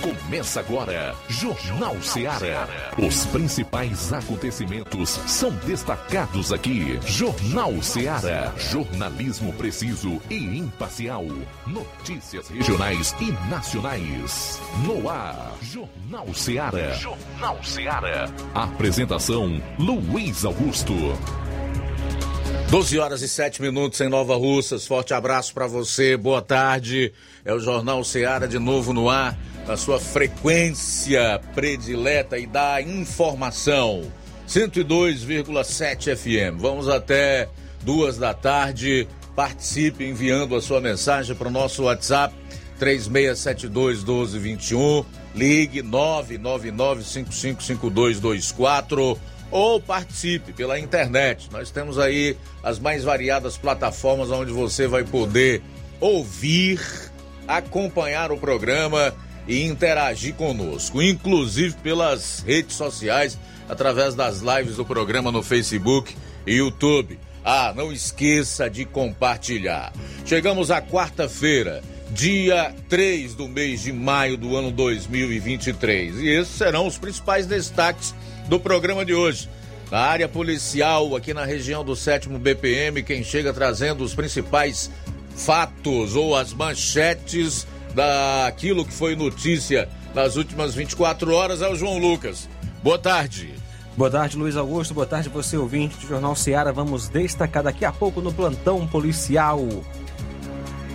Começa agora, Jornal Seara. Os principais acontecimentos são destacados aqui. Jornal Seara. Jornalismo preciso e imparcial. Notícias regionais e nacionais. No ar, Jornal Seara. Jornal Seara. Apresentação: Luiz Augusto. 12 horas e 7 minutos em Nova Russas. Forte abraço para você. Boa tarde. É o Jornal Seara de novo no ar na sua frequência predileta e da informação. 102,7 FM. Vamos até duas da tarde. Participe enviando a sua mensagem para o nosso WhatsApp 3672 1221. Ligue 999555224 ou participe pela internet. Nós temos aí as mais variadas plataformas onde você vai poder ouvir, acompanhar o programa e interagir conosco, inclusive pelas redes sociais, através das lives do programa no Facebook e YouTube. Ah, não esqueça de compartilhar. Chegamos à quarta-feira, dia 3 do mês de maio do ano 2023. E esses serão os principais destaques do programa de hoje. Na área policial, aqui na região do 7 BPM, quem chega trazendo os principais fatos ou as manchetes daquilo que foi notícia nas últimas 24 horas é o João Lucas. Boa tarde. Boa tarde, Luiz Augusto. Boa tarde, você ouvinte do Jornal Seara. Vamos destacar daqui a pouco no plantão policial.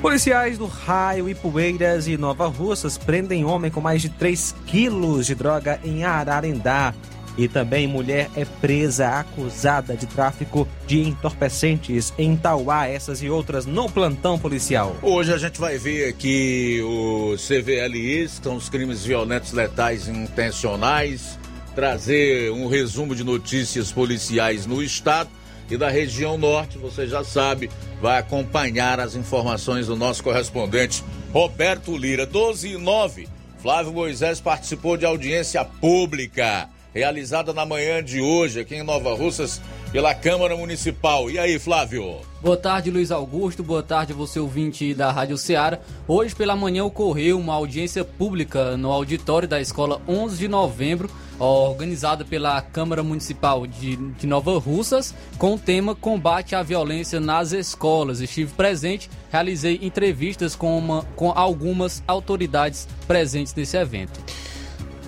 Policiais do Raio, Ipueiras e Nova Russas prendem homem com mais de 3 quilos de droga em Ararendá. E também mulher é presa acusada de tráfico de entorpecentes em Tauá, essas e outras no plantão policial. Hoje a gente vai ver aqui os CVLIs, que são os crimes violentos letais intencionais, trazer um resumo de notícias policiais no estado e da região norte, você já sabe, vai acompanhar as informações do nosso correspondente Roberto Lira. 12 e 9. Flávio Moisés participou de audiência pública realizada na manhã de hoje aqui em Nova Russas pela Câmara Municipal. E aí, Flávio? Boa tarde, Luiz Augusto. Boa tarde, você ouvinte da Rádio Ceará. Hoje pela manhã ocorreu uma audiência pública no auditório da Escola 11 de Novembro, organizada pela Câmara Municipal de, de Nova Russas, com o tema Combate à Violência nas Escolas. Estive presente, realizei entrevistas com, uma, com algumas autoridades presentes nesse evento.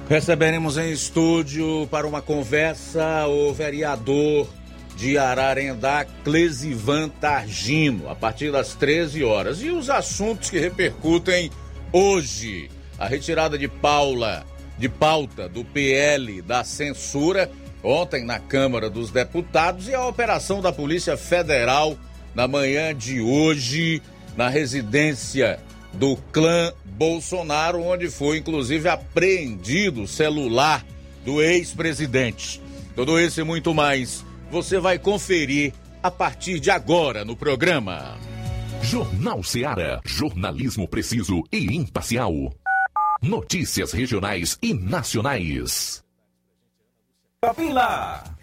Receberemos em estúdio para uma conversa o vereador de Ararendá, Clesivan Targino, a partir das 13 horas. E os assuntos que repercutem hoje. A retirada de Paula, de pauta do PL da censura, ontem na Câmara dos Deputados, e a operação da Polícia Federal na manhã de hoje, na residência do clã Bolsonaro, onde foi inclusive apreendido o celular do ex-presidente. Tudo isso e muito mais você vai conferir a partir de agora no programa. Jornal Seara. Jornalismo preciso e imparcial. Notícias regionais e nacionais. Lá.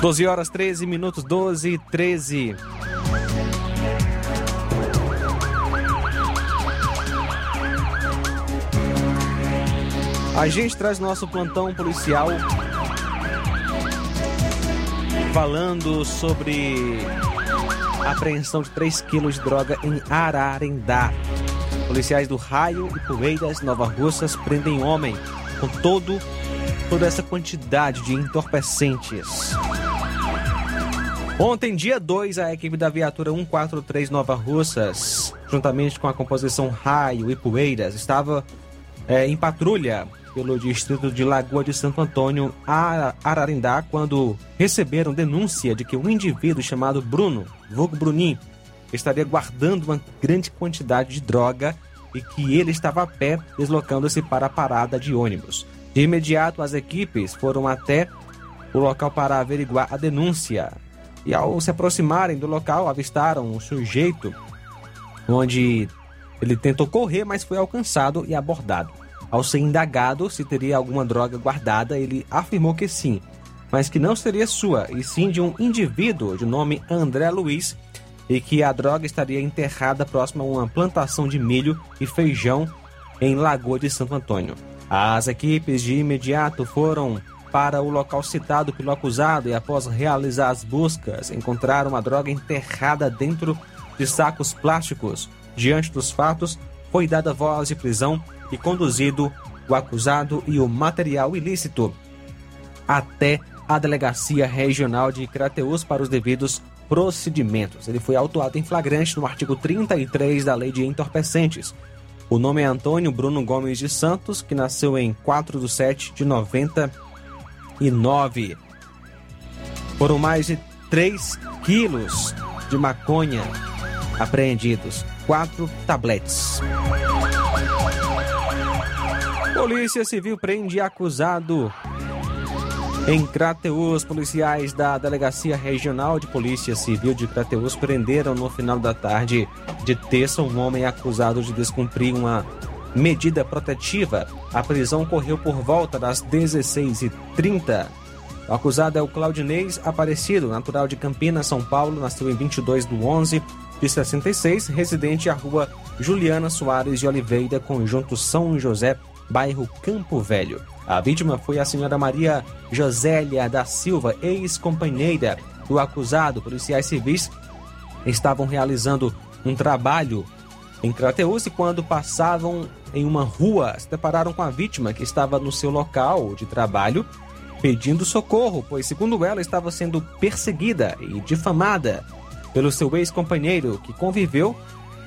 Doze horas 13 minutos, 12 e 13. A gente traz nosso plantão policial falando sobre apreensão de 3 quilos de droga em Ararendá. Policiais do Raio e Poeiras, Nova Russas, prendem homem com todo, toda essa quantidade de entorpecentes. Ontem, dia 2, a equipe da viatura 143 Nova Russas, juntamente com a composição Raio e Poeiras, estava é, em patrulha pelo distrito de Lagoa de Santo Antônio, Ara- Ararindá, quando receberam denúncia de que um indivíduo chamado Bruno, vulgo Bruninho, estaria guardando uma grande quantidade de droga e que ele estava a pé deslocando-se para a parada de ônibus. De imediato, as equipes foram até o local para averiguar a denúncia. E ao se aproximarem do local, avistaram um sujeito onde ele tentou correr, mas foi alcançado e abordado. Ao ser indagado se teria alguma droga guardada, ele afirmou que sim, mas que não seria sua, e sim de um indivíduo de nome André Luiz, e que a droga estaria enterrada próximo a uma plantação de milho e feijão em Lagoa de Santo Antônio. As equipes de imediato foram para o local citado pelo acusado e, após realizar as buscas, encontraram a droga enterrada dentro de sacos plásticos. Diante dos fatos, foi dada voz de prisão e conduzido o acusado e o material ilícito até a Delegacia Regional de Crateús para os devidos procedimentos. Ele foi autuado em flagrante no artigo 33 da Lei de Entorpecentes. O nome é Antônio Bruno Gomes de Santos, que nasceu em 4 de 7 de 99. Foram mais de 3 quilos de maconha apreendidos, quatro tabletes. Polícia Civil prende acusado em Crateús. Policiais da Delegacia Regional de Polícia Civil de Crateús prenderam no final da tarde de terça um homem acusado de descumprir uma medida protetiva. A prisão ocorreu por volta das 16h30. O acusado é o Claudinês Aparecido, natural de Campinas, São Paulo, nasceu em 22 de 11 de 66, residente à rua Juliana Soares de Oliveira, conjunto São José, bairro Campo Velho. A vítima foi a senhora Maria Josélia da Silva, ex-companheira do acusado. Policiais civis estavam realizando um trabalho em Crateús e quando passavam em uma rua, se depararam com a vítima que estava no seu local de trabalho pedindo socorro, pois segundo ela estava sendo perseguida e difamada pelo seu ex-companheiro que conviveu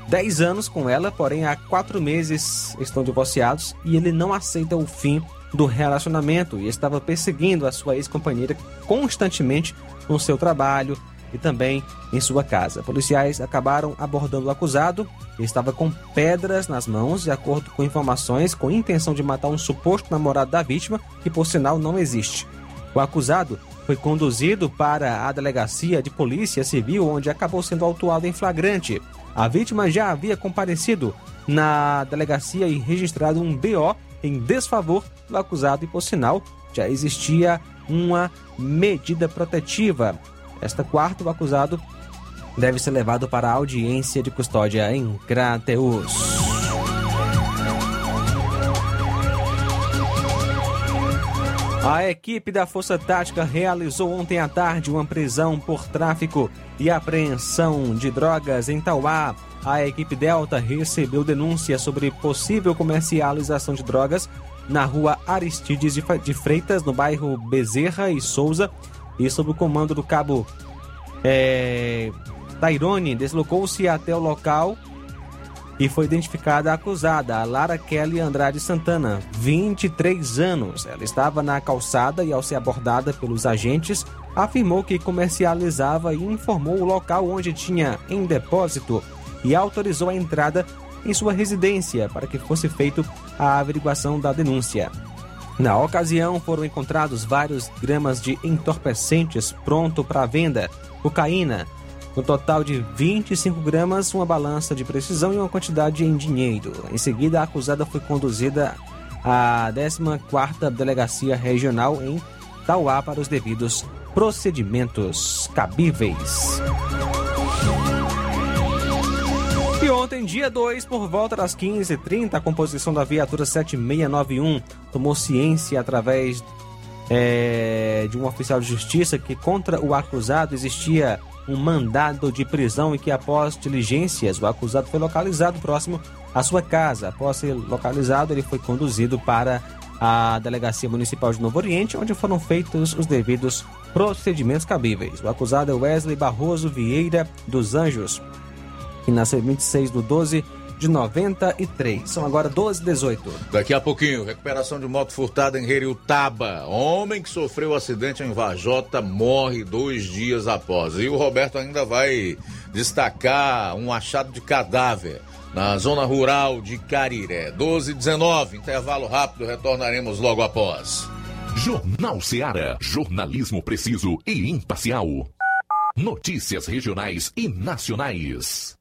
10 anos com ela, porém há 4 meses estão divorciados e ele não aceita o fim do relacionamento e estava perseguindo a sua ex-companheira constantemente no seu trabalho e também em sua casa. Policiais acabaram abordando o acusado, que estava com pedras nas mãos, de acordo com informações, com intenção de matar um suposto namorado da vítima, que por sinal não existe. O acusado foi conduzido para a delegacia de polícia civil, onde acabou sendo autuado em flagrante. A vítima já havia comparecido na delegacia e registrado um BO em desfavor do acusado e, por sinal, já existia uma medida protetiva. Esta quarta, o acusado deve ser levado para a audiência de custódia em Crateus. A equipe da Força Tática realizou ontem à tarde uma prisão por tráfico e apreensão de drogas em Tauá. A equipe Delta recebeu denúncia sobre possível comercialização de drogas na rua Aristides de Freitas, no bairro Bezerra e Souza, e sob o comando do cabo é, Tairone, deslocou-se até o local e foi identificada a acusada, a Lara Kelly Andrade Santana, 23 anos. Ela estava na calçada e, ao ser abordada pelos agentes, afirmou que comercializava e informou o local onde tinha em depósito e autorizou a entrada em sua residência para que fosse feita a averiguação da denúncia. Na ocasião, foram encontrados vários gramas de entorpecentes pronto para venda, cocaína, no total de 25 gramas, uma balança de precisão e uma quantidade em dinheiro. Em seguida, a acusada foi conduzida à 14ª Delegacia Regional em Tauá para os devidos procedimentos cabíveis. E ontem, dia 2, por volta das 15h30, a composição da viatura 7691 tomou ciência através é, de um oficial de justiça que contra o acusado existia um mandado de prisão e que, após diligências, o acusado foi localizado próximo à sua casa. Após ser localizado, ele foi conduzido para a Delegacia Municipal de Novo Oriente, onde foram feitos os devidos procedimentos cabíveis. O acusado é Wesley Barroso Vieira dos Anjos, que nasceu em 26 de 12 de 93. São agora 12 18. Daqui a pouquinho, recuperação de moto furtada em Heriutaba. Homem que sofreu acidente em Vajota morre dois dias após. E o Roberto ainda vai destacar um achado de cadáver na zona rural de Cariré. 12 19, intervalo rápido, retornaremos logo após. Jornal Seara. Jornalismo preciso e imparcial. Notícias regionais e nacionais.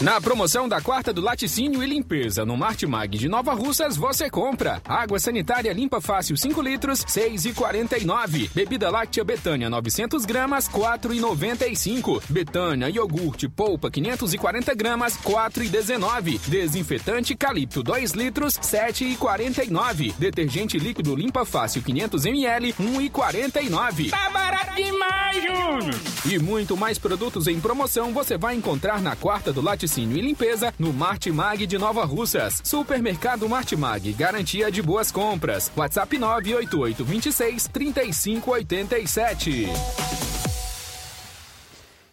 Na promoção da quarta do laticínio e limpeza no Martimag de Nova Russas, você compra água sanitária limpa fácil 5 litros, 6,49. Bebida láctea Betânia 900 gramas, 4,95. Betânia iogurte polpa 540 gramas, 4,19. Desinfetante Calipto 2 litros, 7,49. Detergente líquido limpa fácil 500 ml, 1,49. Tá barato demais, Júnior! E muito mais produtos em promoção você vai encontrar na quarta do laticínio e limpeza no Martimag de Nova Russas. Supermercado Martimag, garantia de boas compras. WhatsApp 988 26 3587.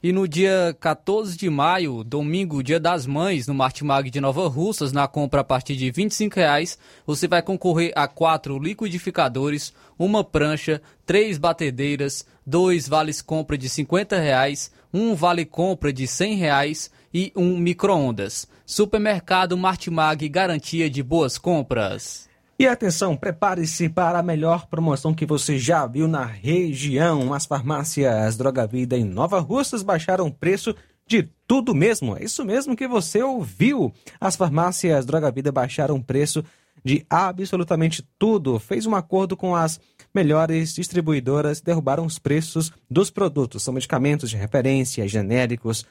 E no dia 14 de maio, domingo, dia das mães, no Martimag de Nova Russas, na compra a partir de 25 reais, você vai concorrer a quatro liquidificadores, uma prancha, três batedeiras, dois vales compra de 50 reais, um vale compra de 100 reais e um micro-ondas. Supermercado Martimag, garantia de boas compras. E atenção, prepare-se para a melhor promoção que você já viu na região. As farmácias Droga Vida em Nova Russas baixaram o preço de tudo mesmo. É isso mesmo que você ouviu. As farmácias Droga Vida baixaram o preço de absolutamente tudo. Fez um acordo com as melhores distribuidoras e derrubaram os preços dos produtos. São medicamentos de referência, genéricos,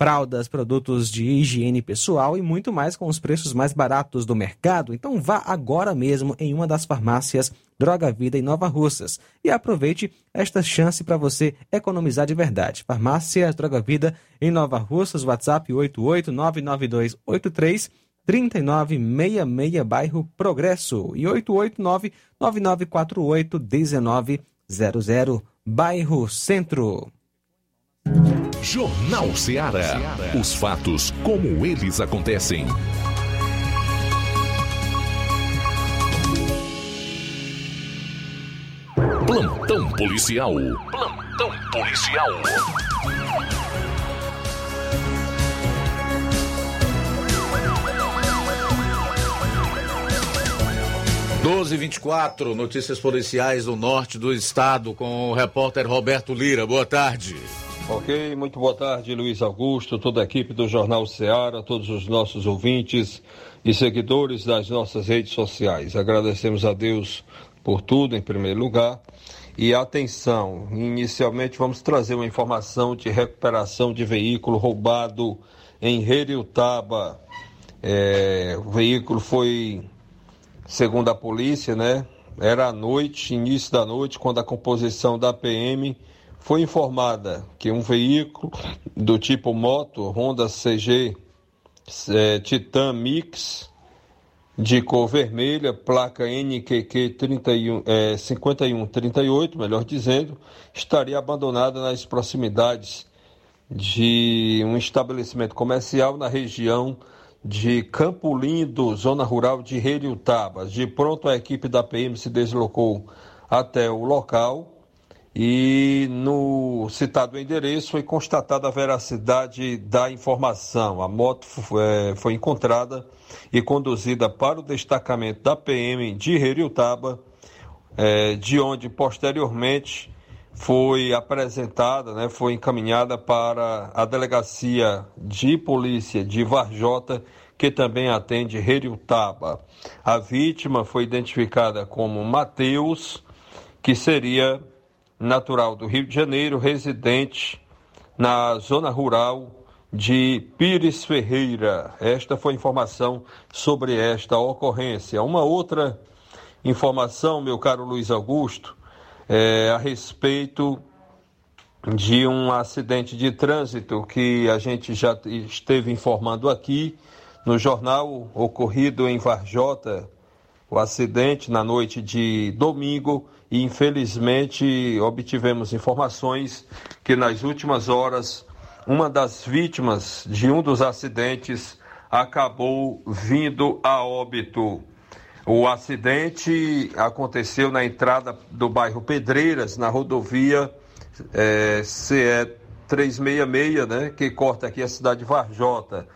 fraldas, produtos de higiene pessoal e muito mais com os preços mais baratos do mercado. Então vá agora mesmo em uma das farmácias Droga Vida em Nova Russas e aproveite esta chance para você economizar de verdade. Farmácias Droga Vida em Nova Russas, WhatsApp 8899283 3966, bairro Progresso e 889 9948 1900, bairro Centro. Jornal Ceará. Os fatos como eles acontecem. Plantão policial. Plantão policial. Doze vinte notícias policiais do norte do estado com o repórter Roberto Lira. Boa tarde. Ok, muito boa tarde, Luiz Augusto, toda a equipe do Jornal Ceará, todos os nossos ouvintes e seguidores das nossas redes sociais. Agradecemos a Deus por tudo, em primeiro lugar. E atenção, inicialmente vamos trazer uma informação de recuperação de veículo roubado em Heriutaba. É, o veículo foi, segundo a polícia, né? Era à noite, início da noite, quando a composição da PM foi informada que um veículo do tipo moto Honda CG é, Titan Mix de cor vermelha, placa NQQ 31, é, 5138, melhor dizendo, estaria abandonada nas proximidades de um estabelecimento comercial na região de Campo Lindo, zona rural de Heriutaba. De pronto, a equipe da PM se deslocou até o local e no citado endereço foi constatada a veracidade da informação. A moto é, foi encontrada e conduzida para o destacamento da PM de Heriutaba, é, de onde posteriormente foi apresentada, né, foi encaminhada para a delegacia de polícia de Varjota, que também atende Heriutaba. A vítima foi identificada como Mateus, que seria natural do Rio de Janeiro, residente na zona rural de Pires Ferreira. Esta foi a informação sobre esta ocorrência. Uma outra informação, meu caro Luiz Augusto, é a respeito de um acidente de trânsito que a gente já esteve informando aqui no jornal ocorrido em Varjota, o acidente na noite de domingo e infelizmente obtivemos informações que nas últimas horas uma das vítimas de um dos acidentes acabou vindo a óbito. O acidente aconteceu na entrada do bairro Pedreiras, na rodovia é, CE 366, né, que corta aqui a cidade de Varjota,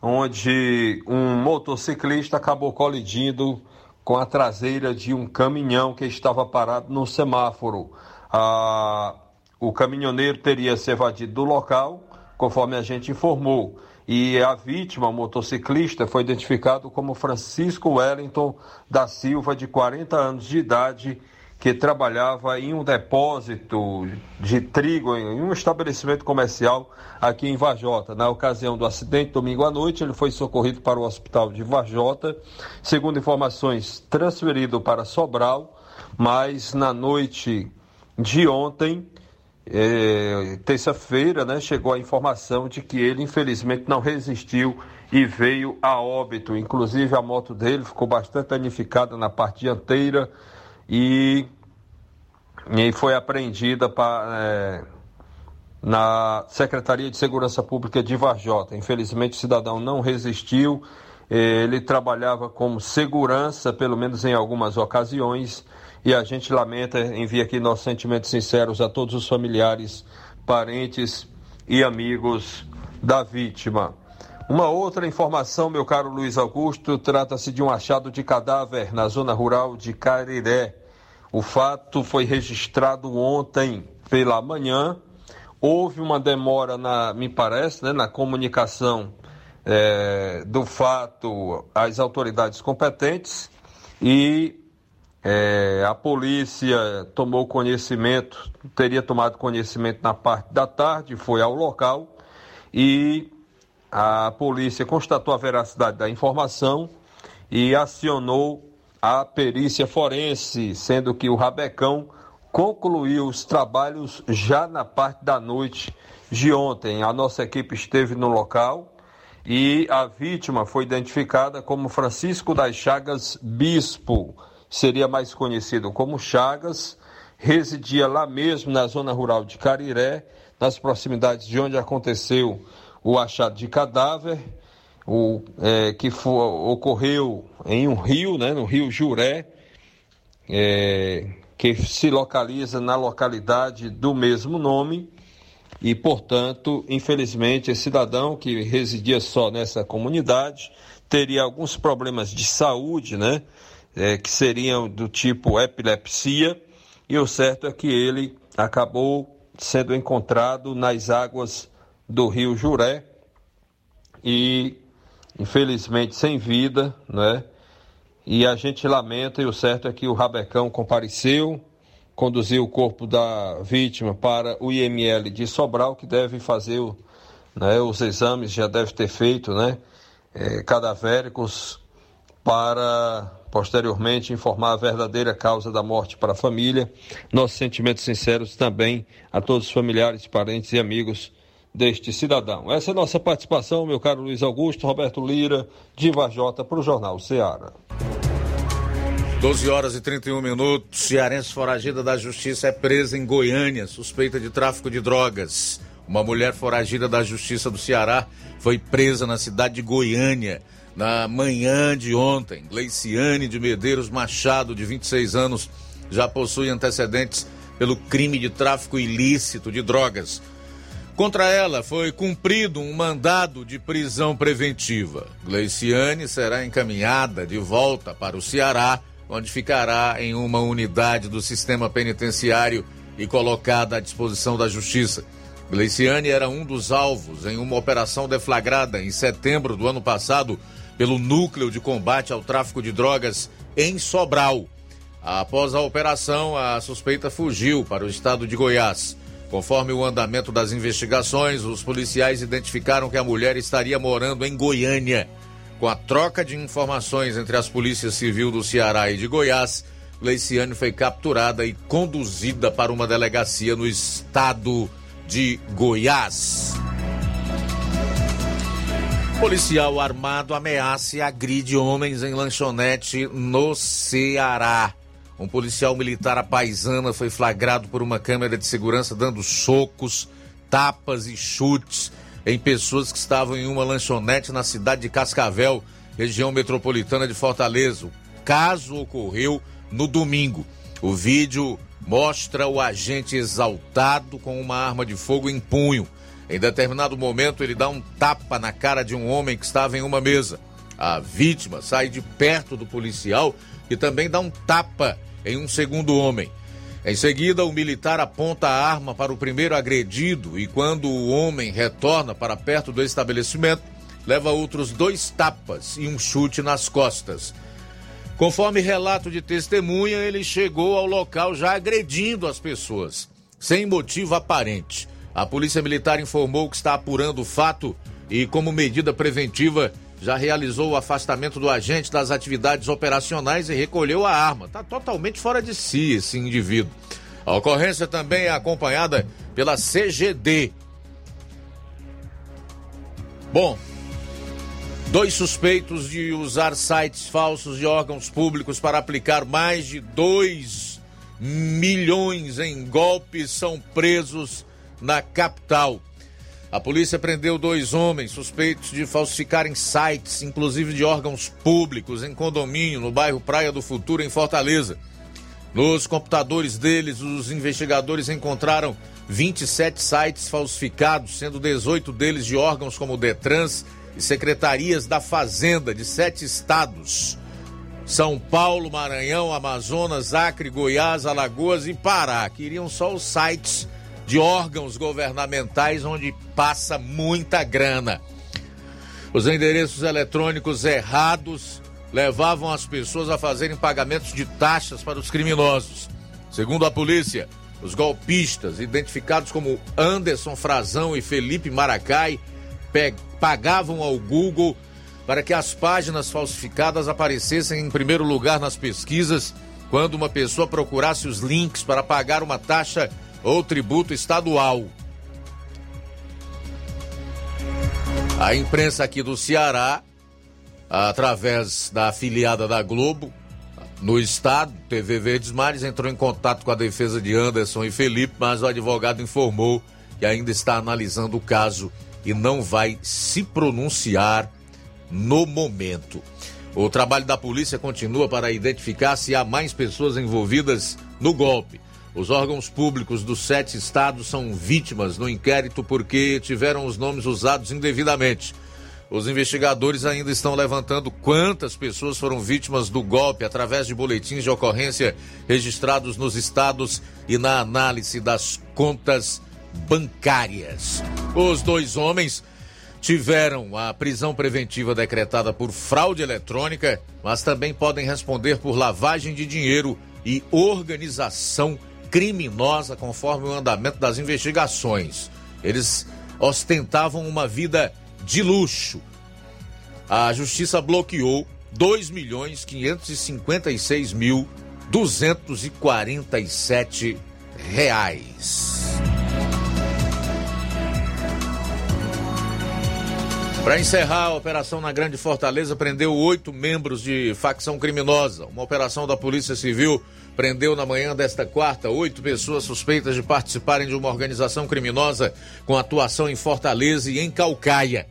onde um motociclista acabou colidindo com a traseira de um caminhão que estava parado no semáforo. Ah, o caminhoneiro teria se evadido do local, conforme a gente informou. E a vítima, o motociclista, foi identificado como Francisco Wellington da Silva, de 40 anos de idade, que trabalhava em um depósito de trigo em um estabelecimento comercial aqui em Varjota. Na ocasião do acidente, domingo à noite, ele foi socorrido para o hospital de Varjota, segundo informações, transferido para Sobral, mas na noite de ontem, é, terça-feira, né, chegou a informação de que ele infelizmente não resistiu e veio a óbito. Inclusive a moto dele ficou bastante danificada na parte dianteira e, e foi apreendida é, na Secretaria de Segurança Pública de Varjota. Infelizmente o cidadão não resistiu. Ele trabalhava como segurança, pelo menos em algumas ocasiões, e a gente lamenta, envia aqui nossos sentimentos sinceros a todos os familiares, parentes e amigos da vítima. Uma outra informação, meu caro Luiz Augusto, trata-se de um achado de cadáver na zona rural de Cariré. O fato foi registrado ontem pela manhã. Houve uma demora, na, me parece, né, na comunicação é, do fato às autoridades competentes e é, a polícia tomou conhecimento, teria tomado conhecimento na parte da tarde, foi ao local e a polícia constatou a veracidade da informação e acionou a perícia forense, sendo que o Rabecão concluiu os trabalhos já na parte da noite de ontem. A nossa equipe esteve no local e a vítima foi identificada como Francisco das Chagas Bispo seria mais conhecido como Chagas, residia lá mesmo na zona rural de Cariré, nas proximidades de onde aconteceu o achado de cadáver, o, é, que ocorreu em um rio, né, no rio Juré, é, que se localiza na localidade do mesmo nome, e, portanto, infelizmente, esse cidadão que residia só nessa comunidade teria alguns problemas de saúde, né? é, que seriam do tipo epilepsia, e o certo é que ele acabou sendo encontrado nas águas do rio Juré e infelizmente sem vida, né? E a gente lamenta, e o certo é que o Rabecão compareceu, conduziu o corpo da vítima para o IML de Sobral, que deve fazer né, os exames, já deve ter feito, né? É, cadavéricos para posteriormente informar a verdadeira causa da morte para a família. Nossos sentimentos sinceros também a todos os familiares, parentes e amigos deste cidadão. Essa é nossa participação, meu caro Luiz Augusto, Roberto Lira, de Vajota, para o Jornal Ceará. 12 horas e 31 minutos. Cearense foragida da justiça é presa em Goiânia, suspeita de tráfico de drogas. Uma mulher foragida da justiça do Ceará foi presa na cidade de Goiânia na manhã de ontem. Gleiciane de Medeiros Machado, de 26 anos, já possui antecedentes pelo crime de tráfico ilícito de drogas. Contra ela foi cumprido um mandado de prisão preventiva. Gleiciane será encaminhada de volta para o Ceará, onde ficará em uma unidade do sistema penitenciário e colocada à disposição da Justiça. Gleiciane era um dos alvos em uma operação deflagrada em setembro do ano passado pelo Núcleo de Combate ao Tráfico de Drogas em Sobral. Após a operação, a suspeita fugiu para o estado de Goiás. Conforme o andamento das investigações, os policiais identificaram que a mulher estaria morando em Goiânia. Com a troca de informações entre as polícias civil do Ceará e de Goiás, Leiciane foi capturada e conduzida para uma delegacia no estado de Goiás. Policial armado ameaça e agride homens em lanchonete no Ceará. Um policial militar apaisana foi flagrado por uma câmera de segurança dando socos, tapas e chutes em pessoas que estavam em uma lanchonete na cidade de Cascavel, região metropolitana de Fortaleza. O caso ocorreu no domingo. O vídeo mostra o agente exaltado com uma arma de fogo em punho. Em determinado momento, ele dá um tapa na cara de um homem que estava em uma mesa. A vítima sai de perto do policial, que também dá um tapa em um segundo homem. Em seguida, o militar aponta a arma para o primeiro agredido e, quando o homem retorna para perto do estabelecimento, leva outros dois tapas e um chute nas costas. Conforme relato de testemunha, ele chegou ao local já agredindo as pessoas, sem motivo aparente. A Polícia Militar informou que está apurando o fato e, como medida preventiva, já realizou o afastamento do agente das atividades operacionais e recolheu a arma. Está totalmente fora de si esse indivíduo. A ocorrência também é acompanhada pela CGD. Bom, dois suspeitos de usar sites falsos de órgãos públicos para aplicar mais de 2 milhões em golpes são presos na capital. A polícia prendeu dois homens suspeitos de falsificarem sites, inclusive de órgãos públicos, em condomínio no bairro Praia do Futuro, em Fortaleza. Nos computadores deles, os investigadores encontraram 27 sites falsificados, sendo 18 deles de órgãos como Detrans e secretarias da Fazenda de sete estados: São Paulo, Maranhão, Amazonas, Acre, Goiás, Alagoas e Pará. Queriam só os sites de órgãos governamentais onde passa muita grana. Os endereços eletrônicos errados levavam as pessoas a fazerem pagamentos de taxas para os criminosos. Segundo a polícia, os golpistas, identificados como Anderson Frazão e Felipe Maracai, pagavam ao Google para que as páginas falsificadas aparecessem em primeiro lugar nas pesquisas quando uma pessoa procurasse os links para pagar uma taxa ou tributo estadual. A imprensa aqui do Ceará, através da afiliada da Globo, no estado, TV Verdes Mares, entrou em contato com a defesa de Anderson e Felipe, mas o advogado informou que ainda está analisando o caso e não vai se pronunciar no momento. O trabalho da polícia continua para identificar se há mais pessoas envolvidas no golpe. Os órgãos públicos dos sete estados são vítimas no inquérito porque tiveram os nomes usados indevidamente. Os investigadores ainda estão levantando quantas pessoas foram vítimas do golpe através de boletins de ocorrência registrados nos estados e na análise das contas bancárias. Os dois homens tiveram a prisão preventiva decretada por fraude eletrônica, mas também podem responder por lavagem de dinheiro e organização criminosa conforme o andamento das investigações. Eles ostentavam uma vida de luxo. A justiça bloqueou 2 milhões 556 mil 247 reais. Para encerrar, a operação na Grande Fortaleza prendeu oito membros de facção criminosa. Uma operação da Polícia Civil prendeu na manhã desta quarta oito pessoas suspeitas de participarem de uma organização criminosa com atuação em Fortaleza e em Calcaia.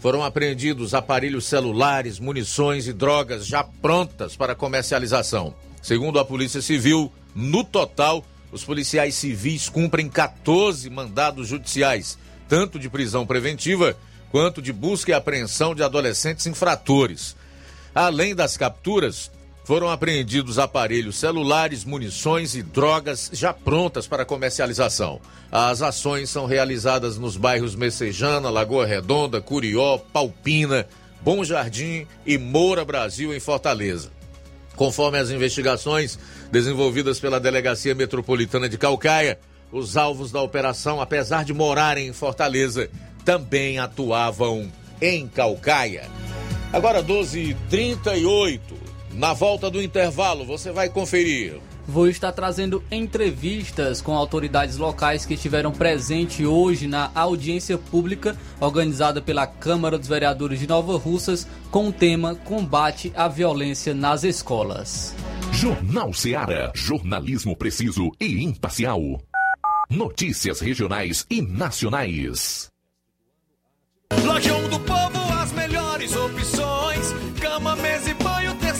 Foram apreendidos aparelhos celulares, munições e drogas já prontas para comercialização. Segundo a Polícia Civil, no total, os policiais civis cumprem 14 mandados judiciais, tanto de prisão preventiva quanto de busca e apreensão de adolescentes infratores. Além das capturas, foram apreendidos aparelhos celulares, munições e drogas já prontas para comercialização. As ações são realizadas nos bairros Messejana, Lagoa Redonda, Curió, Palpina, Bom Jardim e Moura Brasil, em Fortaleza. Conforme as investigações desenvolvidas pela Delegacia Metropolitana de Calcaia, os alvos da operação, apesar de morarem em Fortaleza, também atuavam em Calcaia. Agora 12h38. Na volta do intervalo, você vai conferir. vou estar trazendo entrevistas com autoridades locais que estiveram presentes hoje na audiência pública organizada pela Câmara dos Vereadores de Nova Russas com o tema Combate à Violência nas Escolas. Jornal Seara. Jornalismo preciso e imparcial. Notícias regionais e nacionais. Lojão do Povo,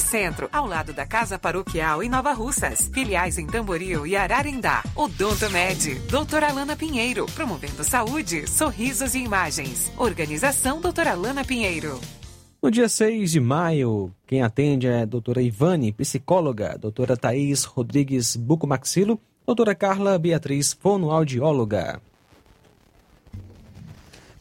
Centro, ao lado da Casa Paroquial em Nova Russas. Filiais em Tamboril e Ararendá. Odonto Med, doutora Alana Pinheiro, promovendo saúde, sorrisos e imagens. Organização doutora Alana Pinheiro. No dia 6 de maio, quem atende é a doutora Ivane, psicóloga, doutora Thaís Rodrigues Bucomaxilo, doutora Carla Beatriz, fonoaudióloga.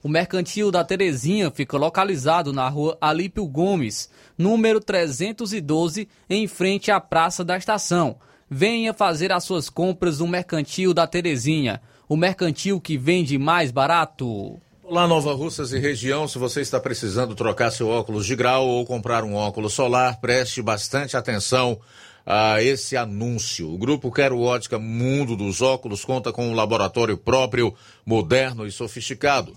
O Mercantil da Terezinha fica localizado na rua Alípio Gomes, número 312, em frente à Praça da Estação. Venha fazer as suas compras no Mercantil da Terezinha, o mercantil que vende mais barato. Olá, Nova Russas e região. Se você está precisando trocar seu óculos de grau ou comprar um óculos solar, preste bastante atenção a esse anúncio. O grupo Quero Ótica Mundo dos Óculos conta com um laboratório próprio, moderno e sofisticado,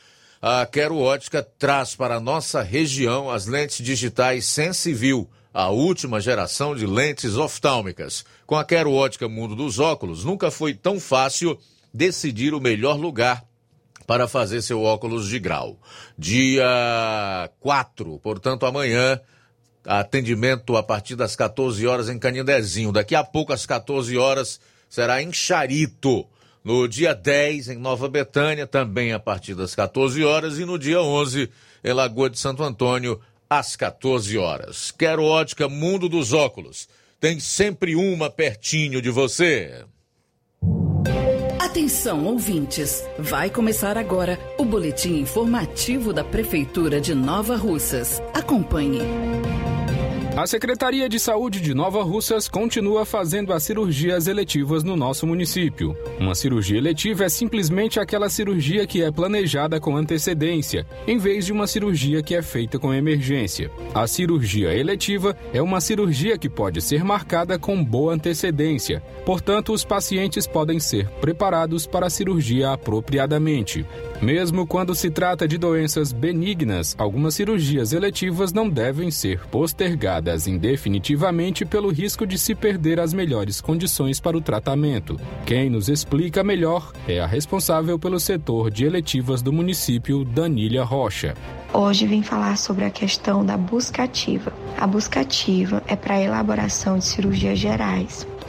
a Quero Ótica traz para a nossa região as lentes digitais Sensiview, a última geração de lentes oftálmicas. Com a Quero Ótica Mundo dos Óculos, nunca foi tão fácil decidir o melhor lugar para fazer seu óculos de grau. Dia 4, portanto, amanhã, atendimento a partir das 14 horas em Canindezinho. Daqui a pouco, às 14 horas, será em Charito. No dia 10, em Nova Betânia, também a partir das 14 horas. E no dia 11, em Lagoa de Santo Antônio, às 14 horas. Quero ótica Mundo dos Óculos. Tem sempre uma pertinho de você. Atenção, ouvintes! Vai começar agora o boletim informativo da Prefeitura de Nova Russas. Acompanhe. A Secretaria de Saúde de Nova Russas continua fazendo as cirurgias eletivas no nosso município. Uma cirurgia eletiva é simplesmente aquela cirurgia que é planejada com antecedência, em vez de uma cirurgia que é feita com emergência. A cirurgia eletiva é uma cirurgia que pode ser marcada com boa antecedência, portanto, os pacientes podem ser preparados para a cirurgia apropriadamente. Mesmo quando se trata de doenças benignas, algumas cirurgias eletivas não devem ser postergadas indefinitivamente pelo risco de se perder as melhores condições para o tratamento. Quem nos explica melhor é a responsável pelo setor de eletivas do município, Danília Rocha. Hoje vim falar sobre a questão da busca ativa. A busca ativa é para a elaboração de cirurgias gerais.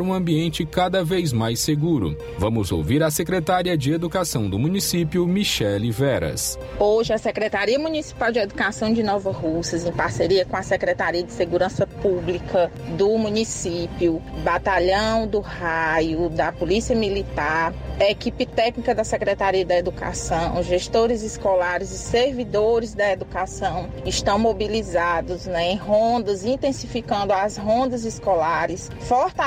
um ambiente cada vez mais seguro. Vamos ouvir a secretária de Educação do município, Michele Veras. Hoje, a Secretaria Municipal de Educação de Nova Russas, em parceria com a Secretaria de Segurança Pública do município, Batalhão do Raio, da Polícia Militar, equipe técnica da Secretaria da Educação, gestores escolares e servidores da educação estão mobilizados né, em rondas, intensificando as rondas escolares, fortalecendo,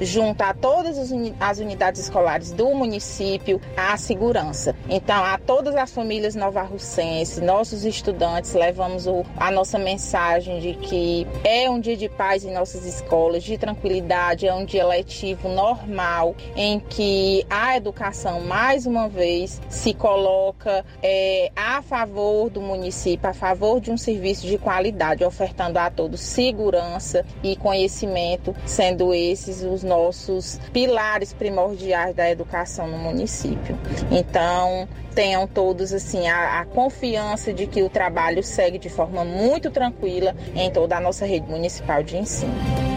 junto a todas as unidades escolares do município, a segurança. Então, a todas as famílias novarrucenses, nossos estudantes, levamos o, a nossa mensagem de que é um dia de paz em nossas escolas, de tranquilidade, é um dia letivo normal, em que a educação, mais uma vez, se coloca é, a favor do município, a favor de um serviço de qualidade, ofertando a todos segurança e conhecimento, sendo sendo esses os nossos pilares primordiais da educação no município. Então, tenham todos assim a, a, confiança de que o trabalho segue de forma muito tranquila em toda a nossa rede municipal de ensino.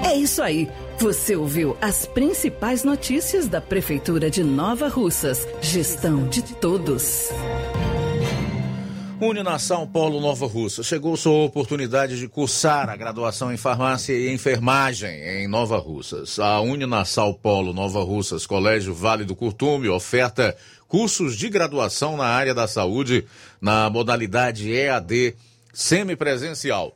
É isso aí. Você ouviu as principais notícias da Prefeitura de Nova Russas. Gestão de todos. Uninação Polo Nova Russa. Chegou sua oportunidade de cursar a graduação em farmácia e enfermagem em Nova Russas. A Uninação Polo Nova Russas, Colégio Vale do Curtume, oferta cursos de graduação na área da saúde na modalidade EAD semipresencial.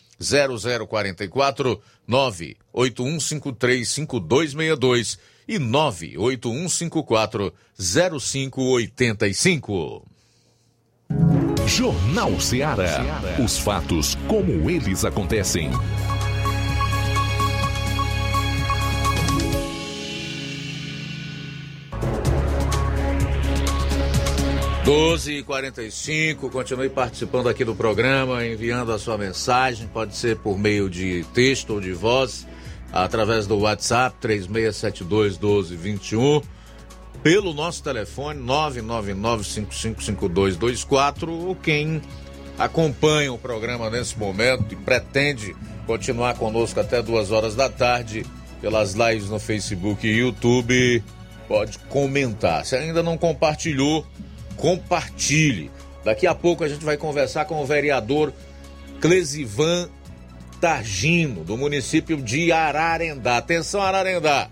0044 981535262 e 98154 0585. Jornal Ceará. Os fatos como eles acontecem. Doze e quarenta e cinco, continue participando aqui do programa, enviando a sua mensagem, pode ser por meio de texto ou de voz, através do WhatsApp 3672 1221, pelo nosso telefone 999555224, ou quem acompanha o programa nesse momento e pretende continuar conosco até duas horas da tarde pelas lives no Facebook e YouTube, pode comentar. Se ainda não compartilhou, compartilhe. Daqui a pouco a gente vai conversar com o vereador Clesivan Targino, do município de Ararendá. Atenção, Ararendá.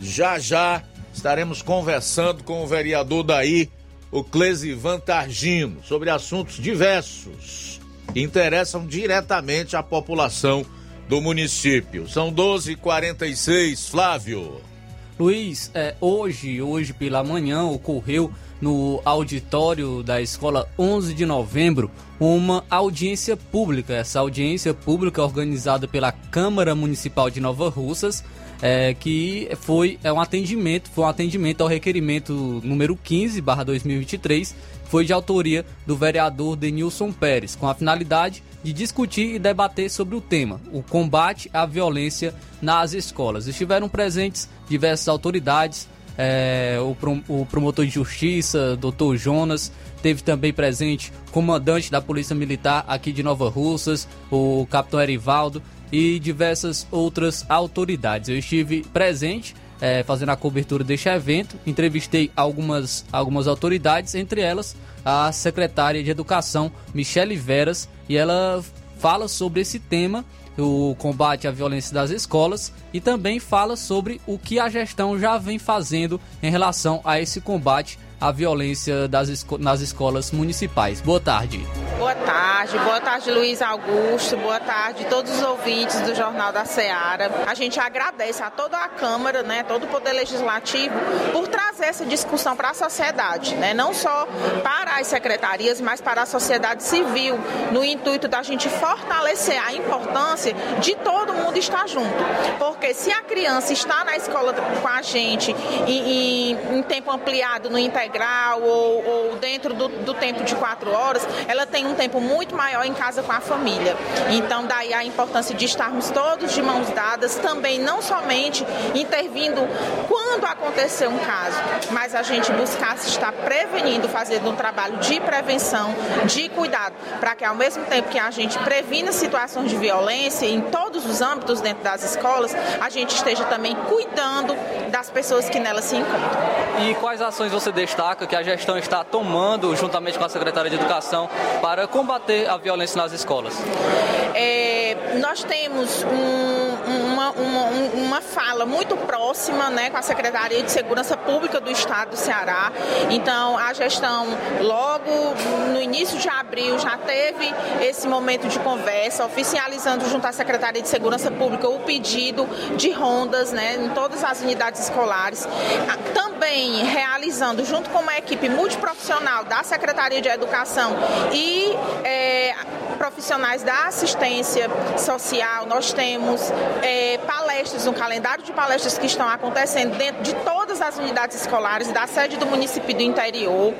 Já já estaremos conversando com o vereador daí, o Clesivan Targino, sobre assuntos diversos que interessam diretamente à população do município. São 12h46, Flávio. Luiz, é, hoje, hoje pela manhã, ocorreu no auditório da escola 11 de novembro uma audiência pública. Essa audiência pública organizada pela Câmara Municipal de Nova Russas, é, que foi é um atendimento, foi um atendimento ao requerimento número 15/2023, foi de autoria do vereador Denilson Pérez, com a finalidade de discutir e debater sobre o tema, o combate à violência nas escolas. Estiveram presentes diversas autoridades, é, o, o promotor de justiça, doutor Jonas, teve também presente comandante da Polícia Militar aqui de Nova Russas, o capitão Erivaldo e diversas outras autoridades. Eu estive presente é, fazendo a cobertura deste evento, entrevistei algumas, algumas autoridades, entre elas a secretária de Educação, Michele Veras, e ela fala sobre esse tema, o combate à violência das escolas, e também fala sobre o que a gestão já vem fazendo em relação a esse combate à violência esco nas escolas municipais. Boa tarde. Boa tarde, boa tarde Luiz Augusto, boa tarde todos os ouvintes do Jornal da Seara. A gente agradece a toda a Câmara, né, todo o Poder Legislativo, por trazer essa discussão para a sociedade, né, não só para as secretarias, mas para a sociedade civil, no intuito da gente fortalecer a importância de todo mundo estar junto. Porque se a criança está na escola com a gente em, em, em tempo ampliado no integral ou, ou dentro do, do tempo de quatro horas, ela tem um tempo muito maior em casa com a família. Então, daí a importância de estarmos todos de mãos dadas, também não somente intervindo quando acontecer um caso, mas a gente buscar se estar prevenindo, fazendo um trabalho de prevenção, de cuidado, para que ao mesmo tempo que a gente previna situações de violência em todos os âmbitos dentro das escolas, a gente esteja também cuidando das pessoas que nelas se encontram. E quais ações você destaca que a gestão está tomando, juntamente com a Secretaria de Educação, para combater a violência nas escolas? É, nós temos um, uma, uma, uma, fala muito próxima né, com a Secretaria de Segurança Pública do Estado do Ceará. Então, a gestão, logo no início de abril, já teve esse momento de conversa, oficializando junto à Secretaria de Segurança Pública o pedido de rondas né, em todas as unidades escolares. Também realizando, junto com uma equipe multiprofissional da Secretaria de Educação e é, profissionais da assistência social, nós temos é, palestras, um calendário de palestras que estão acontecendo dentro de todas as unidades escolares da sede do município do interior.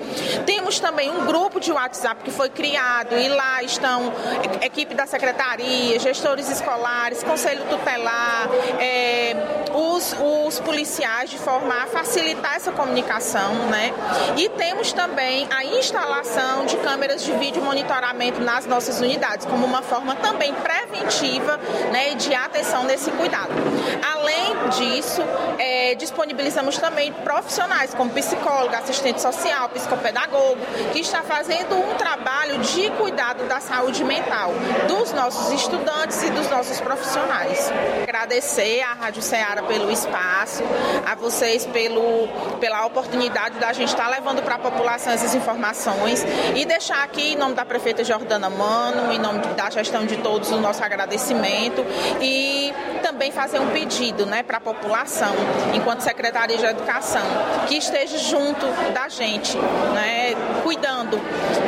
Temos também um grupo de WhatsApp que foi criado e lá estão equipe da secretaria, gestores escolares, conselho tutelar, é, os, os policiais de forma a facilitar essa comunicação, né? E temos também a instalação de câmeras de vídeo monitoramento nas nossas unidades, como uma forma também preventiva né, de atenção nesse cuidado. Além disso, é, disponibilizamos também profissionais como psicólogo, assistente social, psicopedagogo, que está fazendo um trabalho de cuidado da saúde mental dos nossos estudantes e dos nossos profissionais. Agradecer à Rádio Ceará pelo espaço, a vocês pelo, pela oportunidade da gente estar levando para a população essas informações e deixar aqui, em nome da prefeita Jordana Mano, em nome da gestão de todos, o nosso agradecimento e também fazer um pedido né, para a população, enquanto Secretaria Educação, que esteja junto da gente, né, cuidando.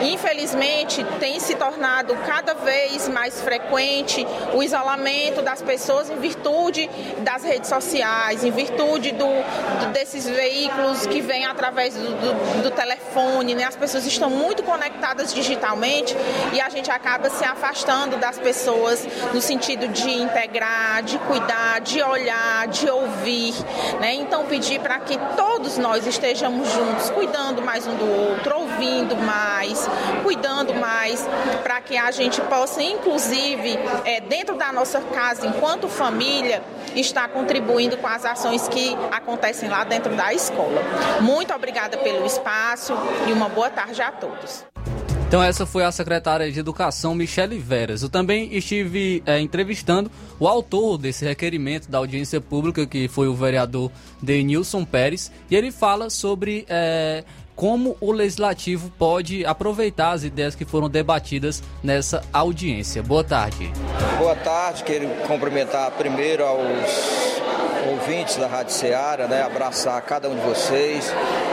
Infelizmente, tem se tornado cada vez mais frequente o isolamento das pessoas em virtude das redes sociais, em virtude do, do desses veículos que vêm através do, do, do telefone, né? as pessoas estão muito conectadas digitalmente e a gente acaba se afastando das pessoas no sentido de integrar, de cuidar, de olhar, de ouvir. Né? Então, pedir para que todos nós estejamos juntos, cuidando mais um do outro, ouvindo mais, cuidando mais, para que a gente possa, inclusive, é, dentro da nossa casa, enquanto família, estar contribuindo com as ações que acontecem lá dentro da escola. Muito obrigada pelo espaço e uma boa tarde a todos. Então essa foi a secretária de Educação, Michele Veras. Eu também estive é, entrevistando o autor desse requerimento da audiência pública, que foi o vereador Denilson Pérez, e ele fala sobre é, como o legislativo pode aproveitar as ideias que foram debatidas nessa audiência. Boa tarde. Boa tarde, quero cumprimentar primeiro aos ouvintes da Rádio Ceará, né? abraçar cada um de vocês,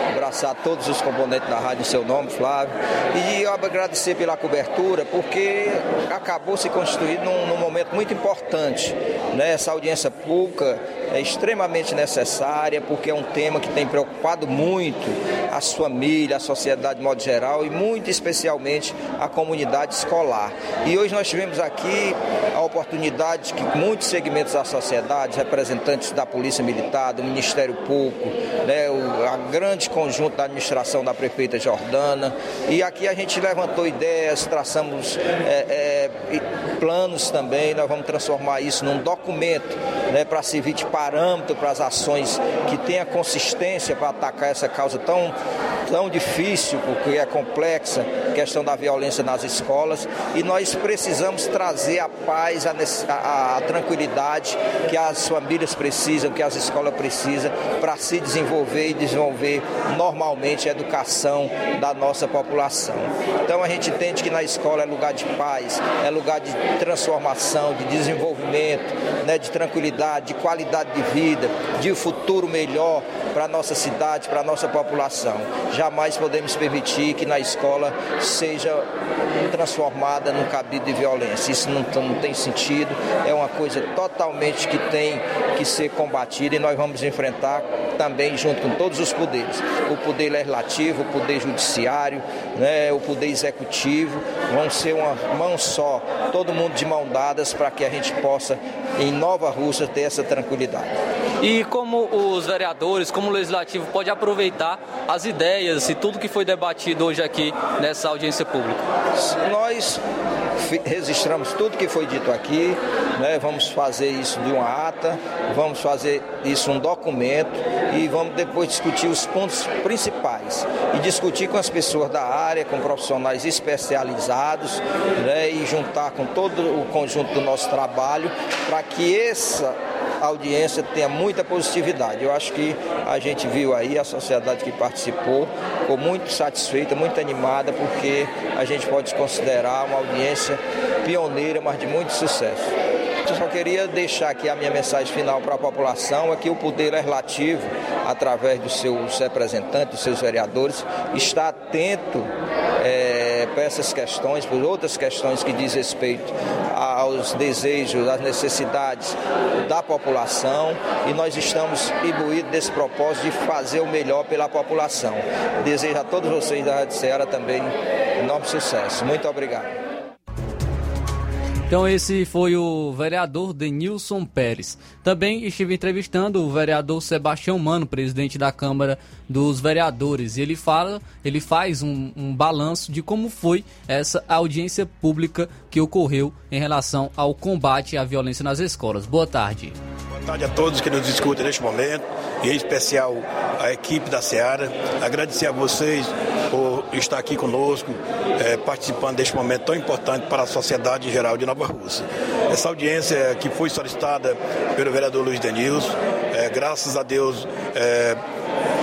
abraçar todos os componentes da rádio em seu nome, Flávio, e agradecer pela cobertura, porque acabou se constituindo num, num momento muito importante. Né? Essa audiência pública é extremamente necessária, porque é um tema que tem preocupado muito as famílias, a sociedade de modo geral e muito especialmente a comunidade escolar. E hoje nós tivemos aqui a oportunidade que muitos segmentos da sociedade, representantes da Polícia Militar, do Ministério Público, né, o a grande conjunto da administração da prefeita Jordana, e aqui a gente levantou ideias, traçamos é, é, planos também, nós vamos transformar isso num documento né, para servir de parâmetro para as ações que tenha consistência para atacar essa causa tão, tão difícil, porque é complexa, questão da violência nas escolas, e nós precisamos trazer a paz, a, a, a tranquilidade que as famílias precisam, que as escolas precisam para se desenvolver e desenvolver normalmente a educação da nossa população. Então a gente entende que na escola é lugar de paz, é lugar de transformação, de desenvolvimento, né, de tranquilidade, de qualidade de vida, de futuro melhor para a nossa cidade, para a nossa população. Jamais podemos permitir que na escola seja transformada num cabido de violência. Isso não, não tem sentido, é uma coisa totalmente que tem que ser combatida e nós vamos enfrentar também junto com todos os poderes. O poder legislativo, o poder judiciário, né, o poder executivo, vão ser uma mão só, todo mundo de mão dadas para que a gente possa, em Nova Rússia, ter essa tranquilidade. E como os vereadores, como o legislativo pode aproveitar as ideias e tudo que foi debatido hoje aqui nessa audiência pública? Nós registramos tudo que foi dito aqui, né? vamos fazer isso de uma ata, vamos fazer isso um documento e vamos depois discutir os pontos principais e discutir com as pessoas da área, com profissionais especializados né? e juntar com todo o conjunto do nosso trabalho para que essa audiência tenha muita positividade. Eu acho que a gente viu aí a sociedade que participou, ficou muito satisfeita, muito animada, porque a gente pode considerar uma audiência pioneira, mas de muito sucesso. Eu só queria deixar aqui a minha mensagem final para a população, é que o poder legislativo, através dos seus representantes, dos seus vereadores, está atento é, essas questões, por outras questões que diz respeito aos desejos, às necessidades da população e nós estamos imbuídos desse propósito de fazer o melhor pela população. Desejo a todos vocês da Rádio Ceará também enorme sucesso. Muito obrigado. Então esse foi o vereador Denilson Pérez. Também estive entrevistando o vereador Sebastião Mano, presidente da Câmara dos Vereadores. E ele fala, ele faz um, um balanço de como foi essa audiência pública que ocorreu em relação ao combate à violência nas escolas. Boa tarde. Boa tarde a todos que nos escutam neste momento, e em especial a equipe da Seara. Agradecer a vocês por estar aqui conosco, é, participando deste momento tão importante para a sociedade em geral de Nova Rússia. Essa audiência que foi solicitada pelo vereador Luiz Denilson, é, graças a Deus é,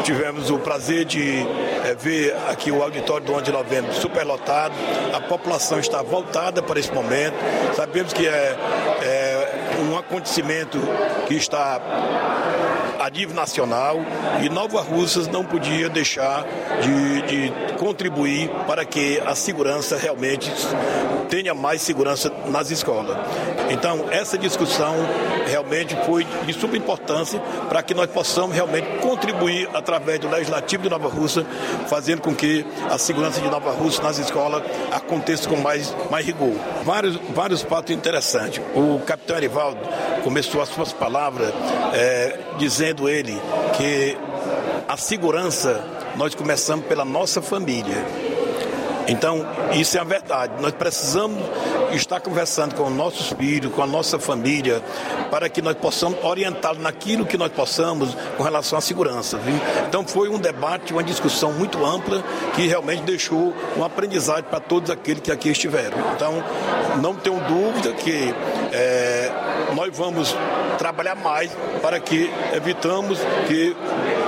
tivemos o prazer de é, ver aqui o auditório do 11 de novembro superlotado, a população está voltada para esse momento, sabemos que é, é um acontecimento que está a nível nacional e Nova Russas não podia deixar de, de contribuir para que a segurança realmente tenha mais segurança nas escolas. Então, essa discussão realmente foi de suma importância para que nós possamos realmente contribuir através do Legislativo de Nova Russa, fazendo com que a segurança de Nova Russa nas escolas aconteça com mais, mais rigor. Vários, vários fatos interessantes. O capitão Arivaldo começou as suas palavras é, dizendo ele que a segurança nós começamos pela nossa família. Então, isso é a verdade. Nós precisamos estar conversando com nossos filhos, com a nossa família, para que nós possamos orientá-los naquilo que nós possamos com relação à segurança. Viu? Então, foi um debate, uma discussão muito ampla que realmente deixou um aprendizado para todos aqueles que aqui estiveram. Então, não tenho dúvida que é, nós vamos trabalhar mais para que evitamos que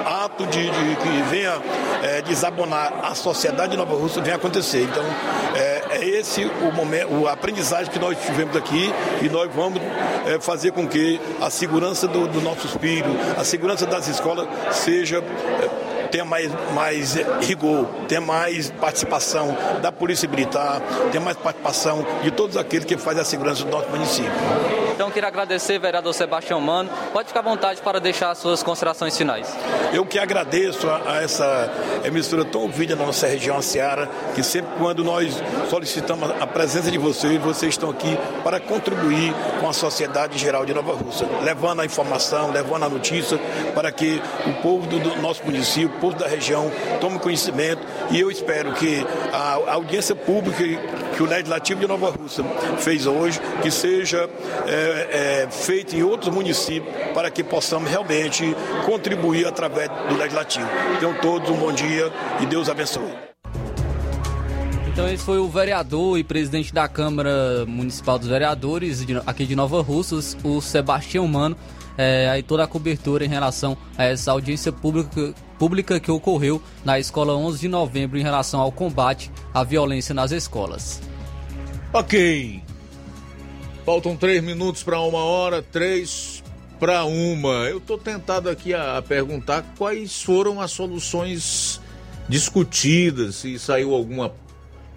ato de, de que venha é, desabonar a sociedade de Nova Rússia venha acontecer. Então, é, é esse o momento, o aprendizagem que nós tivemos aqui e nós vamos é, fazer com que a segurança dos do nossos filhos, a segurança das escolas seja é, tenha mais, mais rigor, tenha mais participação da Polícia Militar, tenha mais participação de todos aqueles que fazem a segurança do nosso município. Então, queria agradecer, vereador Sebastião Mano. Pode ficar à vontade para deixar as suas considerações finais. Eu que agradeço a, a essa emissora tão ouvida na nossa região, a Seara, que sempre quando nós solicitamos a presença de vocês, vocês estão aqui para contribuir com a sociedade geral de Nova Rússia, levando a informação, levando a notícia para que o povo do, do nosso município, o povo da região, tome conhecimento e eu espero que a, a audiência pública que o Legislativo de Nova Rússia fez hoje, que seja é, é, feita em outros municípios para que possamos realmente contribuir através do Legislativo. Então, todos um bom dia e Deus abençoe. Então esse foi o vereador e presidente da Câmara Municipal dos Vereadores aqui de Nova Russas, o Sebastião Mano. É, aí toda a cobertura em relação a essa audiência pública, pública que ocorreu na escola 11 de novembro em relação ao combate à violência nas escolas. Ok. Faltam três minutos para uma hora, três para uma. Eu estou tentado aqui a, a perguntar quais foram as soluções discutidas, se saiu alguma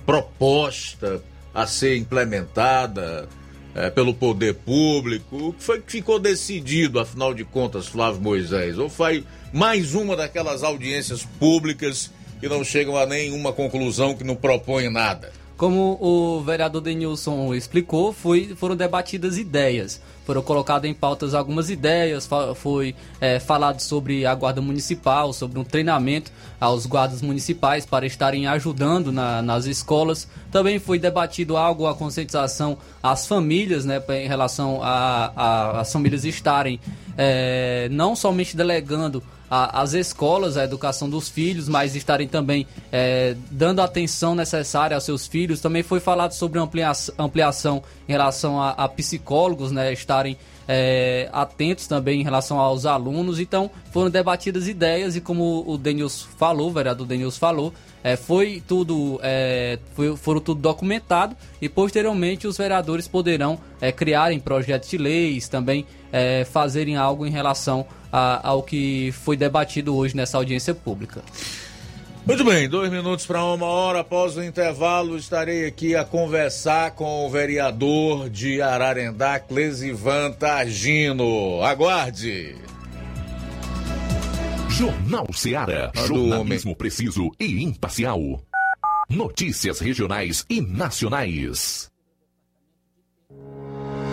proposta a ser implementada é, pelo poder público? O que foi que ficou decidido, afinal de contas, Flávio Moisés? Ou foi mais uma daquelas audiências públicas que não chegam a nenhuma conclusão, que não propõem nada? Como o vereador Denilson explicou, foi, foram debatidas ideias. Foram colocadas em pautas algumas ideias, foi é, falado sobre a guarda municipal, sobre um treinamento aos guardas municipais para estarem ajudando na, nas escolas. Também foi debatido algo a conscientização às famílias, né, em relação às famílias estarem é, não somente delegando as escolas, a educação dos filhos, mas estarem também é, dando a atenção necessária aos seus filhos. Também foi falado sobre ampliação, ampliação em relação a, a psicólogos, né, estarem é, atentos também em relação aos alunos. Então, foram debatidas ideias e como o Denils falou, o vereador Denils falou, é, foi tudo é, foi, foram tudo documentado e posteriormente os vereadores poderão é, criarem projetos de leis, também fazerem algo em relação a, ao que foi debatido hoje nessa audiência pública. Muito bem, dois minutos para uma hora. Após o intervalo, estarei aqui a conversar com o vereador de Ararendá, Clesivan Targino. Aguarde! Jornal Seara. Jornalismo preciso e imparcial. Notícias regionais e nacionais.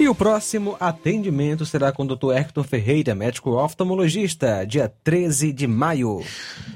E o próximo atendimento será com o Dr. Hector Ferreira, médico oftalmologista, dia 13 de maio.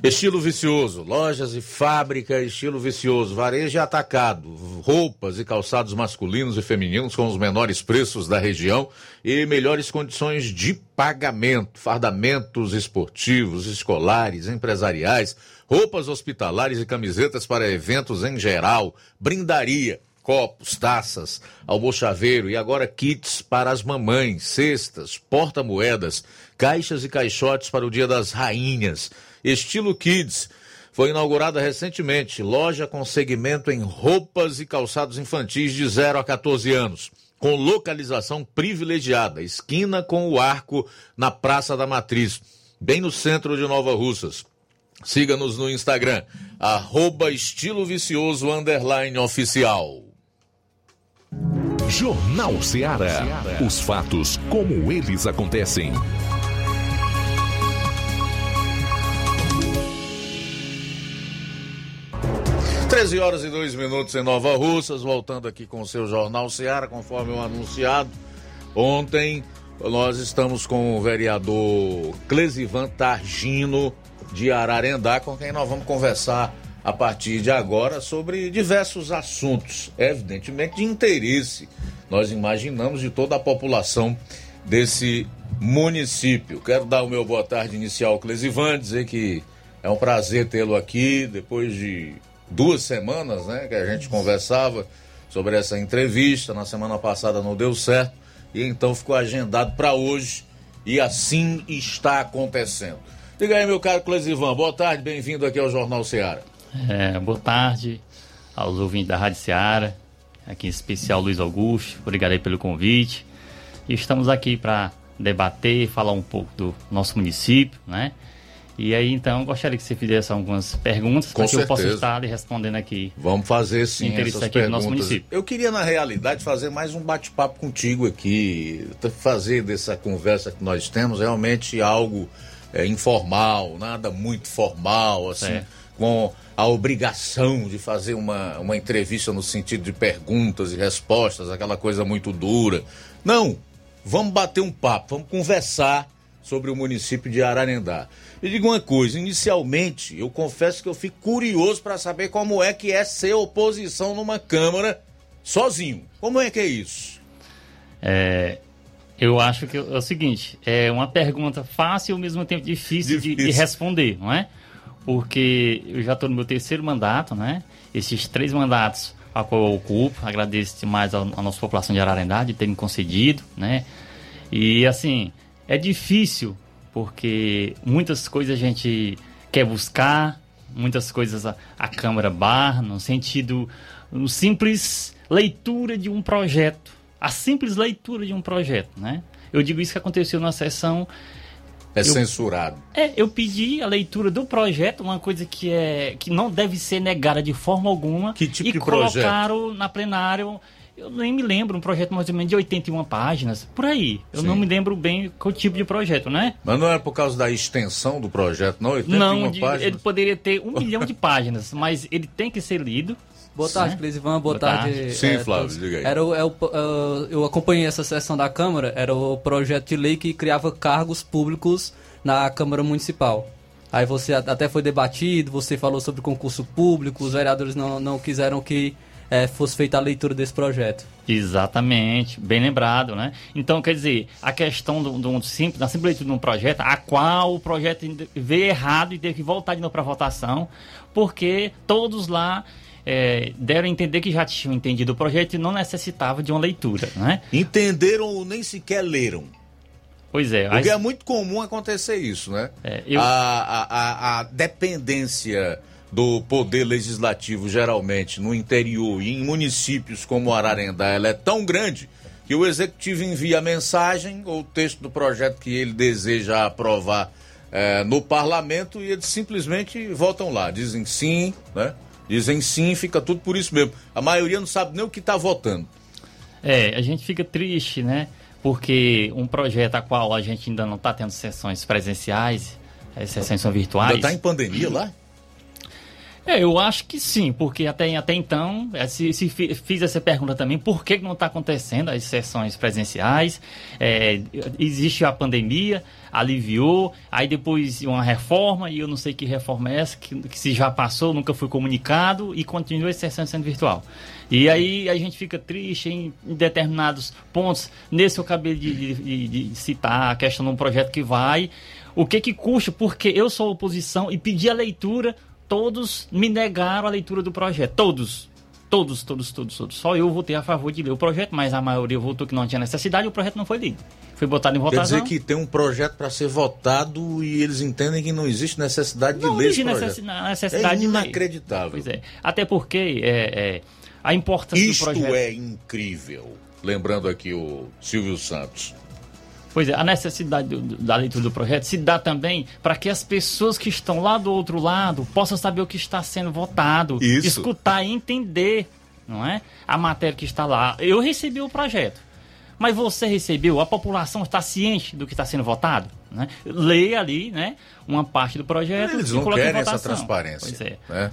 Estilo vicioso, lojas e fábrica estilo vicioso, varejo e atacado, roupas e calçados masculinos e femininos com os menores preços da região e melhores condições de pagamento, fardamentos esportivos, escolares, empresariais, roupas hospitalares e camisetas para eventos em geral, brindaria copos, taças, almochaveiro e agora kits para as mamães, cestas, porta-moedas, caixas e caixotes para o Dia das Rainhas. Estilo Kids. Foi inaugurada recentemente loja com segmento em roupas e calçados infantis de 0 a 14 anos, com localização privilegiada, esquina com o arco na Praça da Matriz, bem no centro de Nova Russas. Siga-nos no Instagram, arroba estilo vicioso underline oficial. Jornal Ceará. Os fatos como eles acontecem. Treze horas e dois minutos em Nova Russas, voltando aqui com o seu Jornal Ceará, conforme o anunciado. Ontem nós estamos com o vereador Clesivan Targino de Ararendá, com quem nós vamos conversar a partir de agora sobre diversos assuntos, evidentemente de interesse, nós imaginamos, de toda a população desse município. Quero dar o meu boa tarde inicial ao Clesivan, dizer que é um prazer tê-lo aqui depois de duas semanas né, que a gente conversava sobre essa entrevista. Na semana passada não deu certo e então ficou agendado para hoje e assim está acontecendo. Diga aí, meu caro Clesivan, boa tarde, bem-vindo aqui ao Jornal Ceará. É, boa tarde aos ouvintes da Rádio Seara, aqui em especial Luiz Augusto, obrigado aí pelo convite. E estamos aqui para debater, falar um pouco do nosso município, né? E aí, então, gostaria que você fizesse algumas perguntas para que eu possa estar lhe respondendo aqui. Vamos fazer sim essas aqui perguntas. do nosso município. Eu queria, na realidade, fazer mais um bate-papo contigo aqui, fazer dessa conversa que nós temos realmente algo é, informal, nada muito formal, assim, Certo. Com a obrigação de fazer uma, uma entrevista no sentido de perguntas e respostas, aquela coisa muito dura. Não, vamos bater um papo, vamos conversar sobre o município de Ararendá. E digo uma coisa, inicialmente, eu confesso que eu fico curioso para saber como é que é ser oposição numa Câmara sozinho. Como é que é isso? É, eu acho que é o seguinte, é uma pergunta fácil e ao mesmo tempo difícil, de- De, Difícil. responder, não é? Porque eu já estou no meu terceiro mandato, né? Esses três mandatos a qual eu ocupo, agradeço demais à, nossa população de Ararendá de ter me concedido, né? E assim, é difícil porque muitas coisas a gente quer buscar, muitas coisas a, a Câmara barra, no sentido, no simples leitura de um projeto, a simples leitura de um projeto, né? Eu digo isso que aconteceu na sessão. É Eu- censurado. É, eu pedi a leitura do projeto, uma coisa que é que não deve ser negada de forma alguma. Que tipo e de projeto? colocaram na plenário. Eu nem me lembro, um projeto mais ou menos de 81 páginas, por aí. Eu Sim. não me lembro bem qual tipo de projeto, né? Mas não é por causa da extensão do projeto, não? 81 Não, de- páginas? ele poderia ter um milhão de páginas, mas ele tem que ser lido. Boa tarde? Clesivan. Boa, tarde. Sim, é, Flávio, todos. diga aí. Era o, é o, é, eu acompanhei essa sessão da Câmara, era o projeto de lei que criava cargos públicos na Câmara Municipal. Aí você até foi debatido, você falou sobre concurso público, os vereadores não, não quiseram que é, fosse feita a leitura desse projeto. Exatamente, bem lembrado, né? Então, quer dizer, a questão do, do simples, da simplesmente de um projeto, a qual o projeto veio errado e teve que voltar de novo para votação, porque todos lá é, deram a entender que já tinham entendido o projeto e não necessitava de uma leitura, né? Entenderam ou nem sequer leram. Pois é. Porque as- é muito comum acontecer isso, né? eu- a, a, a, a dependência do poder legislativo, geralmente, no interior e em municípios como Ararendá, ela é tão grande que o executivo envia a mensagem ou o texto do projeto que ele deseja aprovar eh, no parlamento e eles simplesmente votam lá, dizem sim, né? Dizem sim, fica tudo por isso mesmo. A maioria não sabe nem o que está votando. É, a gente fica triste, né? Porque um projeto a qual a gente ainda não está tendo sessões presenciais, as sessões são virtuais. Ainda está em pandemia lá? É, eu acho que sim, porque até, até então, é, se, se fi- fiz essa pergunta também, por que não está acontecendo as sessões presenciais? É, existe a pandemia, aliviou, aí depois uma reforma, e eu não sei que reforma é essa, que, que se já passou, nunca foi comunicado, e continua as sessões sendo virtual. E aí a gente fica triste em, em determinados pontos. Nesse eu acabei de, de- de- de citar a questão de um projeto que vai. O que que custa? Porque eu sou oposição e pedi a leitura, todos me negaram a leitura do projeto. Todos. Todos, todos, todos, todos. Só eu votei a favor de ler o projeto, mas a maioria votou que não tinha necessidade e o projeto não foi lido. Foi botado em Quer votação. dizer que tem um projeto para ser votado e eles entendem que não existe necessidade de Não ler esse projeto. necessi- necessidade é de ler. inacreditável. Pois é. Até porque é, é, a importância Isto do projeto. é incrível. Lembrando aqui o Silvio Santos. Pois é, a necessidade do- da leitura do projeto se dá também para que as pessoas que estão lá do outro lado possam saber o que está sendo votado, Isso. escutar e entender, não é? A matéria que está lá. Eu recebi o projeto, mas você recebeu, a população está ciente do que está sendo votado, né? Leia ali, né, uma parte do projeto Eles e não querem essa transparência. Pois é. né?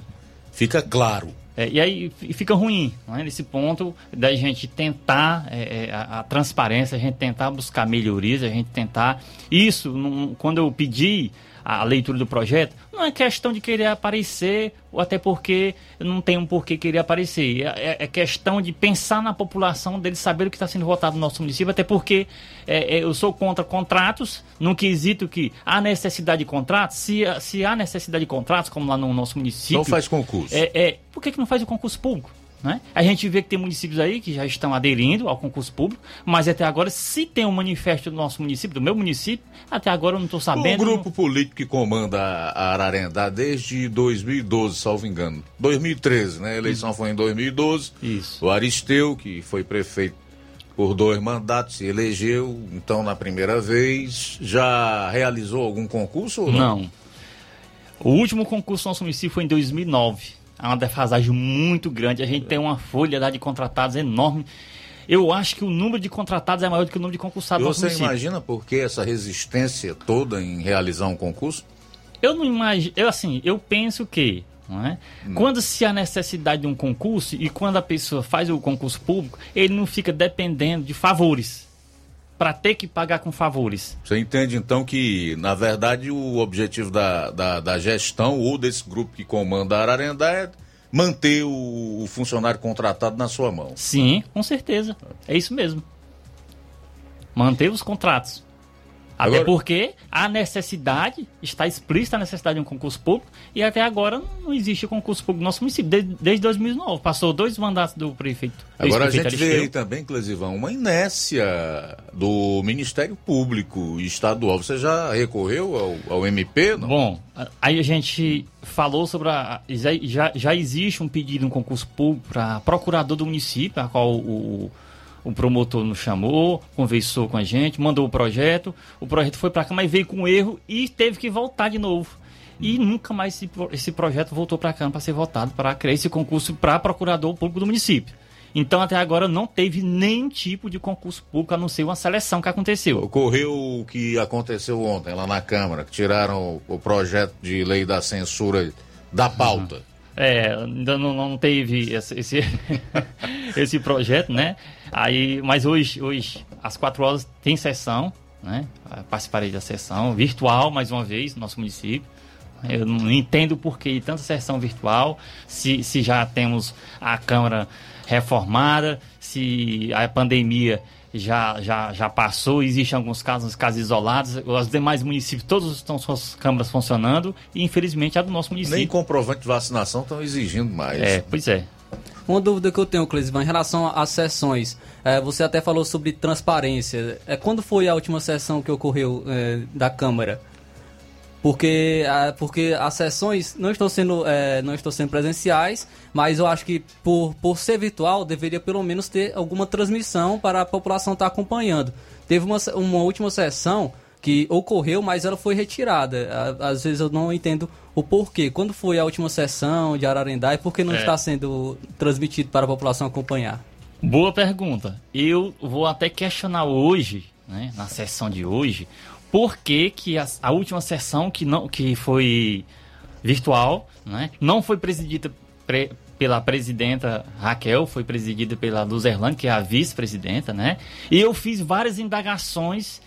Fica claro. É, e aí fica ruim, não é? nesse ponto da gente tentar é, é, a, a transparência, a gente tentar buscar melhorias, a gente tentar. Isso, não- quando eu pedi a leitura do projeto, não é questão de querer aparecer, ou até porque não tem um porquê querer aparecer. É, é- é questão de pensar na população, deles saber o que está sendo votado no nosso município, até porque é, é, eu sou contra contratos, num quesito que há necessidade de contratos, se, se há necessidade de contratos, como lá no nosso município. Não faz concurso. É, é, por que, que não faz o concurso público? Né? A gente vê que tem municípios aí que já estão aderindo ao concurso público, mas até agora, se tem um manifesto do nosso município, do meu município, até agora eu não estou O sabendo. grupo político que comanda a Ararendá desde 2012, salvo engano. 2013, né? A eleição foi em 2012. Isso. O Aristeu, que foi prefeito por dois mandatos, se elegeu, então, na primeira vez. Já realizou algum concurso ou não? Não. O último concurso do nosso município foi em 2009. Há uma defasagem muito grande. A gente tem uma folha de contratados enorme. Eu acho que o número de contratados é maior do que o número de E concursados do nosso você município. imagina por que essa resistência toda em realizar um concurso? Eu não imagino, eu assim, eu penso que, é? Quando se há necessidade de um concurso e quando a pessoa faz o concurso público, ele não fica dependendo de favores para ter que pagar com favores. Você entende então que, na verdade, o objetivo da, da, da gestão ou desse grupo que comanda a Ararendá é manter o, o funcionário contratado na sua mão. Sim, com certeza. É isso mesmo. Manter os contratos. Até Agora- porque a necessidade, está explícita a necessidade de um concurso público, e até agora não existe concurso público no nosso município, desde, desde 2009. Passou dois mandatos do prefeito. Agora a gente vê aí também, Clesivão, uma inércia do Ministério Público Estadual. Você já recorreu ao, ao MP? Não? Bom, aí a gente falou sobre a. Já, já, já existe um pedido, um concurso público para procurador do município, a qual o, o promotor nos chamou, conversou com a gente, mandou o projeto. O projeto foi para cá, mas veio com erro e teve que voltar de novo. E nunca mais esse, esse projeto voltou para cá para ser votado, para criar esse concurso para procurador público do município. Então, até agora, não teve nenhum tipo de concurso público, a não ser uma seleção que aconteceu. Ocorreu o que aconteceu ontem lá na Câmara, que tiraram o, o projeto de lei da censura da pauta. É, ainda não, não teve esse, esse, esse projeto, né? Aí, mas hoje, hoje, às quatro horas, tem sessão, né? Participarei da sessão virtual, mais uma vez, no nosso município. Eu não entendo por que tanta sessão virtual, se, se já temos a Câmara reformada, se a pandemia já, já, já passou, existem alguns casos, casos isolados, os demais municípios, todos estão suas câmaras funcionando, e infelizmente a do nosso município. Nem comprovante de vacinação estão exigindo mais. É, pois é. Uma dúvida que eu tenho, Clesivan, em relação às sessões. É, você até falou sobre transparência. É, quando foi a última sessão que ocorreu é, da Câmara? Porque, porque as sessões não estão, sendo, é, não estão sendo presenciais, mas eu acho que por, por ser virtual, deveria pelo menos ter alguma transmissão para a população estar acompanhando. Teve uma, uma última sessão que ocorreu, mas ela foi retirada. Às vezes eu não entendo o porquê. Quando foi a última sessão de Ararendá e por que não É. está sendo transmitido para a população acompanhar? Boa pergunta. Eu vou até questionar hoje, né, na sessão de hoje, por que, que a, a última sessão que, não, que foi virtual, né, não foi presidida pre- pela presidenta Raquel, foi presidida pela Luzerlane, que é a vice-presidenta, né? E eu fiz várias indagações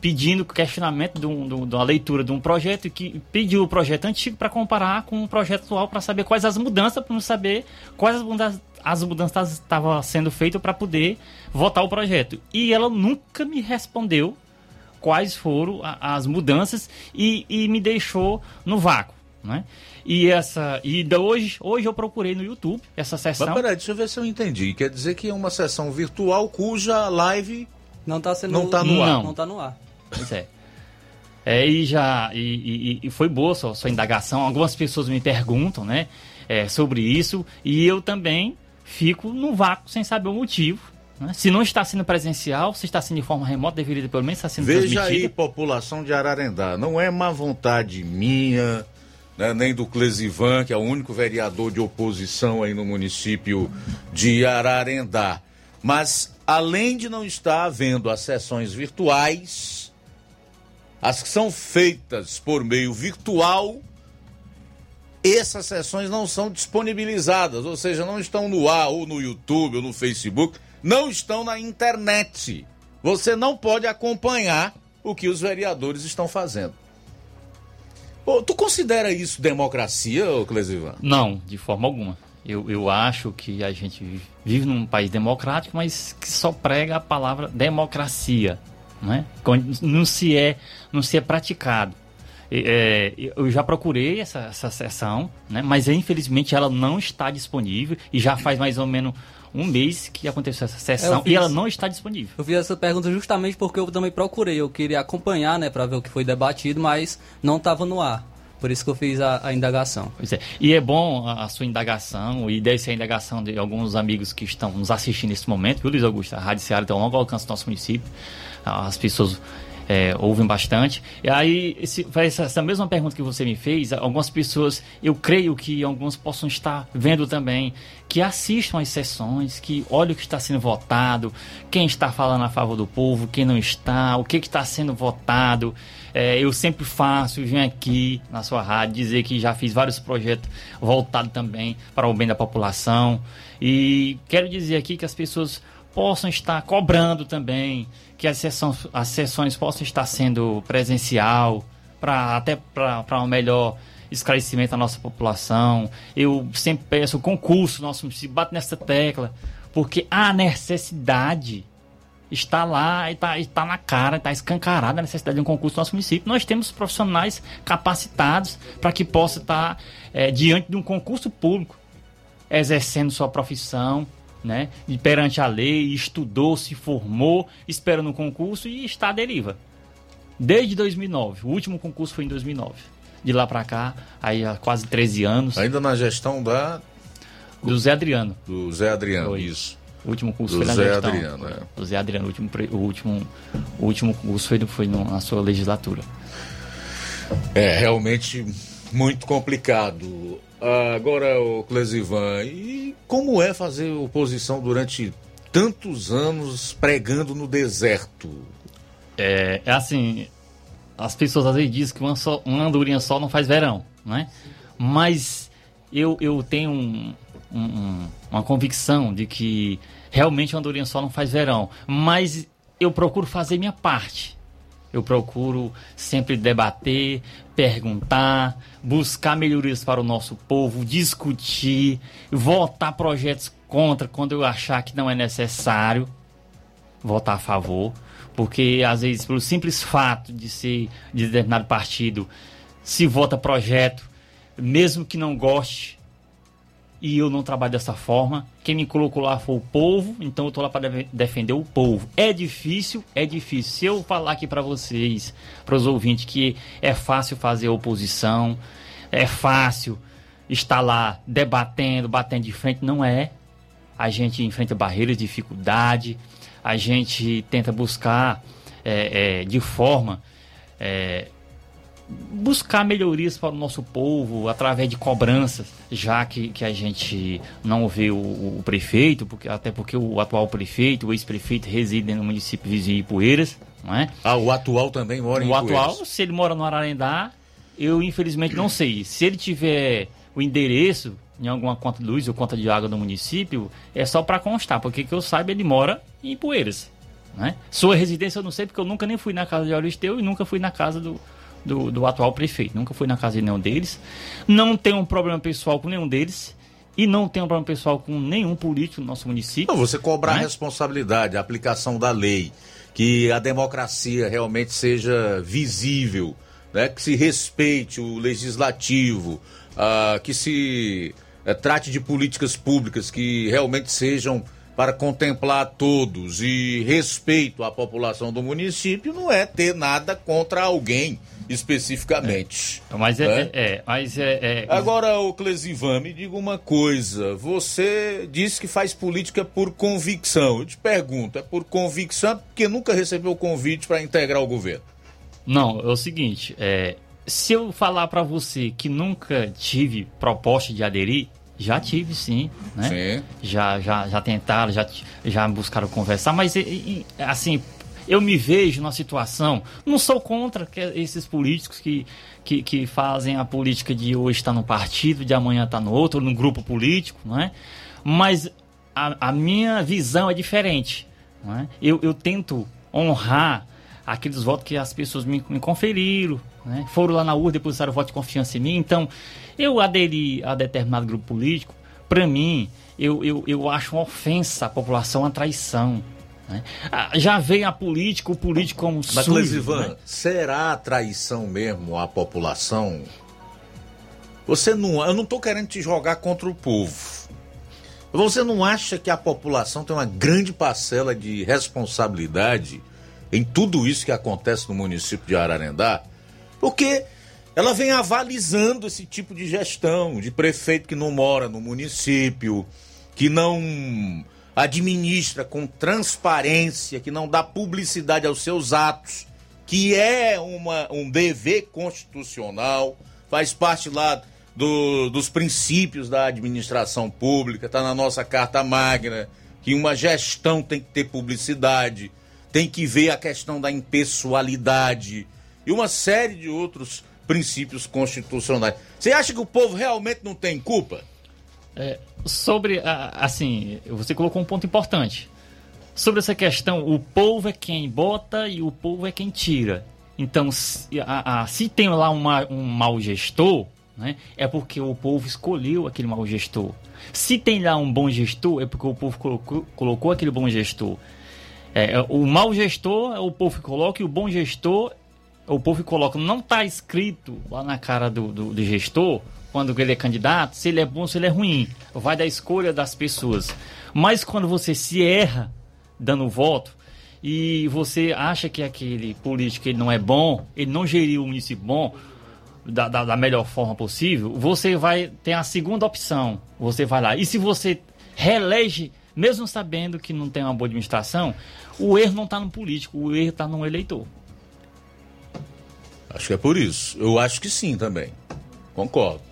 pedindo questionamento de, um- de de uma leitura de um projeto que pediu o projeto antigo para comparar com o projeto atual para saber quais as mudanças, para não saber quais as mudanças as mudanças estavam sendo feitas para poder votar o projeto. E ela nunca me respondeu quais foram a- as mudanças e, e me deixou no vácuo, né? E essa e da hoje hoje eu procurei no YouTube essa sessão. Mas peraí, deixa eu ver se eu entendi. Quer dizer que é uma sessão virtual cuja live não está sendo não tá no ar. Não. Não está no ar. Pois é. É, e já e, e- e foi boa sua, sua indagação. Algumas pessoas me perguntam, né, é, sobre isso e eu também fico no vácuo sem saber o motivo. Né? Se não está sendo presencial, se está sendo de forma remota, deveria pelo menos estar sendo Veja aí, transmitida. população de Ararendá, não é má vontade minha, né, nem do Clesivan, que é o único vereador de oposição aí no município de Ararendá. Mas, além de não estar havendo as sessões virtuais, as que são feitas por meio virtual, essas sessões não são disponibilizadas, ou seja, não estão no ar, ou no YouTube, ou no Facebook, não estão na internet. Você não pode acompanhar o que os vereadores estão fazendo. Tu considera isso democracia, Clesivan? Não, de forma alguma. Eu, eu acho que a gente vive- num país democrático, mas que só prega a palavra democracia, né? Não se é, não se é praticado. É, eu já procurei essa, essa sessão, né? mas infelizmente ela não está disponível e já faz mais ou menos um mês que aconteceu essa sessão Eu fiz- e ela não está disponível. Eu fiz essa pergunta justamente porque eu também procurei. Eu queria acompanhar, né, para ver o que foi debatido, mas não estava no ar. Por isso que eu fiz a, a indagação. Pois é. E é bom a, a sua indagação, e deve ser a indagação de alguns amigos que estão nos assistindo nesse momento, viu, Luiz Augusto? A Rádio Ceará tem um longo alcance no nosso município. As pessoas é, ouvem bastante. E aí, essa, mesma pergunta que você me fez, algumas pessoas, eu creio que alguns possam estar vendo também, que assistam às sessões, que olhem o que está sendo votado, quem está falando a favor do povo, quem não está, o que está sendo votado. É, eu sempre faço, venho aqui na sua rádio dizer que já fiz vários projetos voltados também para o bem da população. E quero dizer aqui que as pessoas possam estar cobrando também, que as sessões, as sessões possam estar sendo presencial, para até para um melhor esclarecimento da nossa população. Eu sempre peço concurso, nosso município bate nessa tecla, porque há necessidade está lá e está está na cara, está escancarada a necessidade de um concurso no nosso município. Nós temos profissionais capacitados para que possa estar eh, diante de um concurso público, exercendo sua profissão, né, e perante a lei, estudou, se formou, esperando um concurso e está à deriva. Desde 2009, o último concurso foi em 2009. De lá para cá, aí há quase 13 anos. Ainda na gestão da. Do Zé Adriano. Do Zé Adriano, Foi. isso. O último curso Do foi na Zé gestão. Adriano, é. Do Zé Adriano, o último, o último, o último curso foi, foi no- na sua legislatura. É realmente muito complicado. Agora, o Clesivan, e como é fazer oposição durante tantos anos pregando no deserto? É, é assim, as pessoas às vezes dizem que uma, só, uma andorinha só não faz verão, né? Mas eu, eu tenho um- um- um- uma convicção de que realmente uma andorinha só não faz verão. Mas eu procuro fazer minha parte. Eu procuro sempre debater, perguntar, buscar melhorias para o nosso povo, discutir, votar projetos contra quando eu achar que não é necessário, votar a favor, porque às vezes pelo simples fato de ser de determinado partido se vota projeto, mesmo que não goste, e eu não trabalho dessa forma. Quem me colocou lá foi o povo, então eu tô lá para de defender o povo. É difícil, é difícil. Se eu falar aqui para vocês, para os ouvintes, que é fácil fazer oposição, é fácil estar lá debatendo, batendo de frente, não é. A gente enfrenta barreiras, dificuldade, a gente tenta buscar é, é, de forma é, buscar melhorias para o nosso povo através de cobranças, já que, que a gente não vê o, o prefeito, porque, até porque o atual prefeito, o ex-prefeito, reside no município vizinho de Poeiras, não é? Ah, o atual também mora o em Ipueiras. O atual, se ele mora no Ararendá, eu infelizmente não sei. Se ele tiver o endereço em alguma conta de luz ou conta de água do município, é só para constar, porque que eu saiba ele mora em Poeiras. Né? Sua residência eu não sei, porque eu nunca nem fui na casa de Auristeu e nunca fui na casa do, do, do atual prefeito. Nunca fui na casa de nenhum deles. Não tenho um problema pessoal com nenhum deles. E não tenho um problema pessoal com nenhum político no nosso município. Não, você cobrar né? a responsabilidade, a aplicação da lei, que a democracia realmente seja visível, né? que se respeite o legislativo, uh, que se uh, trate de políticas públicas que realmente sejam para contemplar todos e respeito à população do município, não é ter nada contra alguém especificamente. É. Mas é, né? é, é, mas é, é, Agora, o Clesivan, me diga uma coisa. Você disse que faz política por convicção. Eu te pergunto, é por convicção porque nunca recebeu convite para integrar o governo? Não, é o seguinte, é, se eu falar para você que nunca tive proposta de aderir, já tive sim, né? Sim. Já, já, já tentaram, já, já buscaram conversar, mas assim, eu me vejo numa situação, não sou contra esses políticos que, que, que fazem a política de hoje estar tá no partido, de amanhã estar tá no outro, num grupo político, não é? Mas a, a minha visão é diferente. Não é? eu, eu tento honrar aqueles votos que as pessoas me, me conferiram, né? foram lá na urna, depositaram voto de confiança em mim. Então, eu aderi a determinado grupo político, para mim, eu, eu, eu acho uma ofensa à população, uma traição. Né? Ah, já veio a política, o político como Mas, sujo. Ivan, né? será traição mesmo à população? Você não. Eu não estou querendo te jogar contra o povo. Você não acha que a população tem uma grande parcela de responsabilidade em tudo isso que acontece no município de Ararendá? Porque ela vem avalizando esse tipo de gestão, de prefeito que não mora no município, que não administra com transparência, que não dá publicidade aos seus atos, que é uma, um dever constitucional, faz parte lá do, dos princípios da administração pública, está na nossa Carta Magna, que uma gestão tem que ter publicidade, tem que ver a questão da impessoalidade e uma série de outros princípios constitucionais. Você acha que o povo realmente não tem culpa? É, sobre, assim, você colocou um ponto importante. Sobre essa questão, o povo é quem bota e o povo é quem tira. Então, se, a, a, se tem lá uma, um mau gestor, né, é porque o povo escolheu aquele mau gestor. Se tem lá um bom gestor, é porque o povo colocou, colocou aquele bom gestor. É, o mau gestor é o povo que coloca e o bom gestor é o povo que coloca. Não está escrito lá na cara do, do, do gestor quando ele é candidato, se ele é bom, se ele é ruim. Vai da escolha das pessoas. Mas quando você se erra dando voto e você acha que aquele político ele não é bom, ele não geriu o município bom da, da, da melhor forma possível, você vai ter a segunda opção. Você vai lá. E se você reelege, mesmo sabendo que não tem uma boa administração, o erro não está no político, o erro está no eleitor. Acho que é por isso. Eu acho que sim também. Concordo.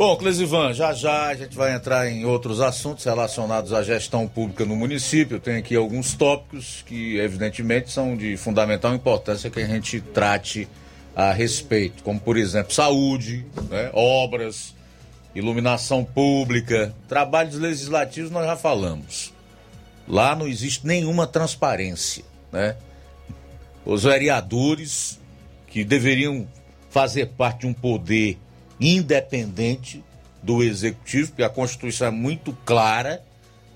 Bom, Clesivan, já já a gente vai entrar em outros assuntos relacionados à gestão pública no município. Tem aqui alguns tópicos que, evidentemente, são de fundamental importância que a gente trate a respeito, como, por exemplo, saúde, né, obras, iluminação pública, trabalhos legislativos, nós já falamos. Lá não existe nenhuma transparência, né? os vereadores que deveriam fazer parte de um poder independente do executivo, porque a Constituição é muito clara.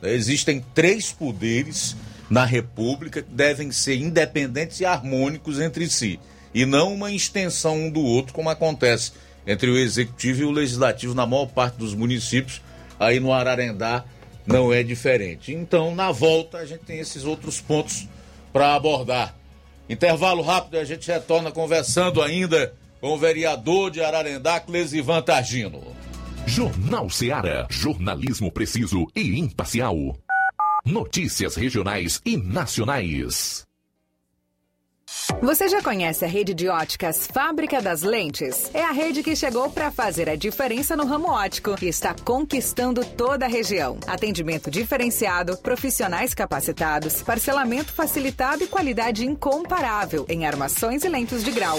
né? Existem três poderes na República que devem ser independentes e harmônicos entre si, e não uma extensão um do outro, como acontece entre o executivo e o legislativo na maior parte dos municípios. Aí no Ararendá não é diferente. Então, na volta, a gente tem esses outros pontos para abordar. Intervalo rápido e a gente retorna conversando ainda com o vereador de Ararendá, Clesivan Targino. Jornal Seara. Jornalismo preciso e imparcial. Notícias regionais e nacionais. Você já conhece a rede de óticas Fábrica das Lentes? É a rede que chegou para fazer a diferença no ramo óptico e está conquistando toda a região. Atendimento diferenciado, profissionais capacitados, parcelamento facilitado e qualidade incomparável em armações e lentes de grau.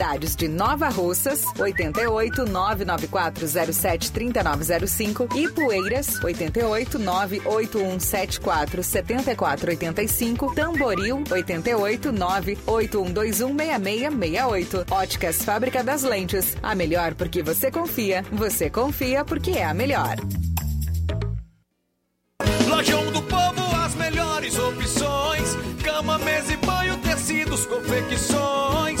de Nova Russas, 88 99407 3905 e Poeiras, 88 98174 7485, Tamboril, 88 98121 6668. Óticas Fábrica das Lentes. A melhor porque você confia. Você confia porque é a melhor. Lojão do Povo, as melhores opções: cama, mesa e banho, tecidos, confecções.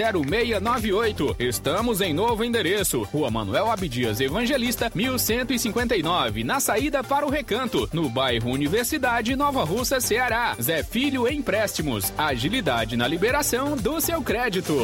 0698. Estamos em novo endereço. Rua Manuel Abdias Evangelista, 1159, na saída para o Recanto, no bairro Universidade, Nova Russa, Ceará. Zé Filho Empréstimos. Agilidade na liberação do seu crédito.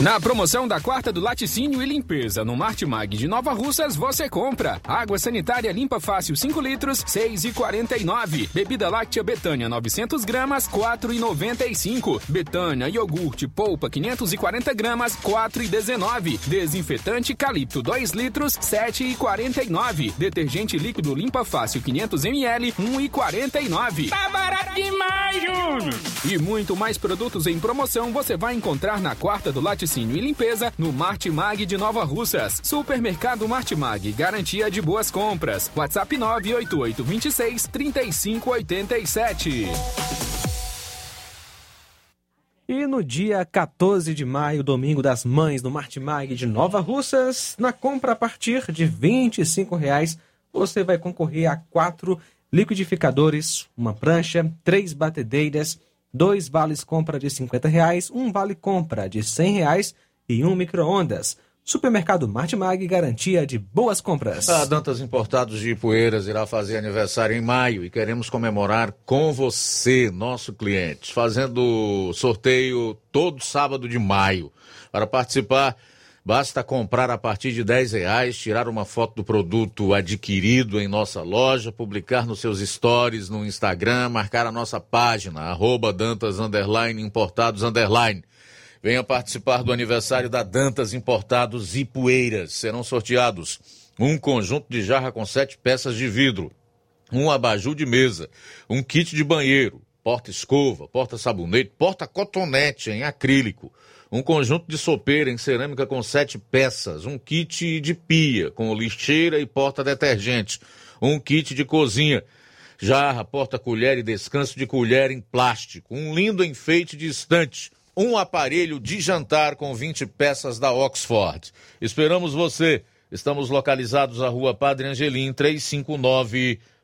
Na promoção da quarta do laticínio e limpeza no Martimag de Nova Russas, você compra água sanitária limpa fácil 5 litros, 6,49. Bebida láctea Betânia 900 gramas, 4,95. Betânia iogurte polpa 540 gramas, 4,19. Desinfetante Calipto 2 litros, 7,49. Detergente líquido limpa fácil 500 ml, 1,49. Tá barato demais, Júnior! E muito mais produtos em promoção você vai encontrar na quarta do laticínio e limpeza no Martimag de Nova Russas. Supermercado Martimag, garantia de boas compras. WhatsApp 988 26 3587. E no dia 14 de maio, domingo das mães, no Martimag de Nova Russas, na compra a partir de 25 reais, você vai concorrer a quatro liquidificadores, uma prancha, três batedeiras, dois vales compra de 50 reais, um vale compra de 100 reais e um micro-ondas. Supermercado Martimag, garantia de boas compras. A Dantas Importados de Ipueiras irá fazer aniversário em maio e queremos comemorar com você, nosso cliente, fazendo sorteio todo sábado de maio. Para participar, basta comprar a partir de 10 reais, tirar uma foto do produto adquirido em nossa loja, publicar nos seus stories no Instagram, marcar a nossa página, arroba Dantas underline, Importados underline. Venha participar do aniversário da Dantas Importados e Poeiras. Serão sorteados um conjunto de jarra com sete peças de vidro, um abajur de mesa, um kit de banheiro, porta-escova, porta-sabonete, porta-cotonete em acrílico, um conjunto de sopeira em cerâmica com sete peças, um kit de pia com lixeira e porta-detergente, um kit de cozinha, jarra, porta-colher e descanso de colher em plástico, um lindo enfeite de estante, um aparelho de jantar com 20 peças da Oxford. Esperamos você. Estamos localizados na rua Padre Angelim, 359,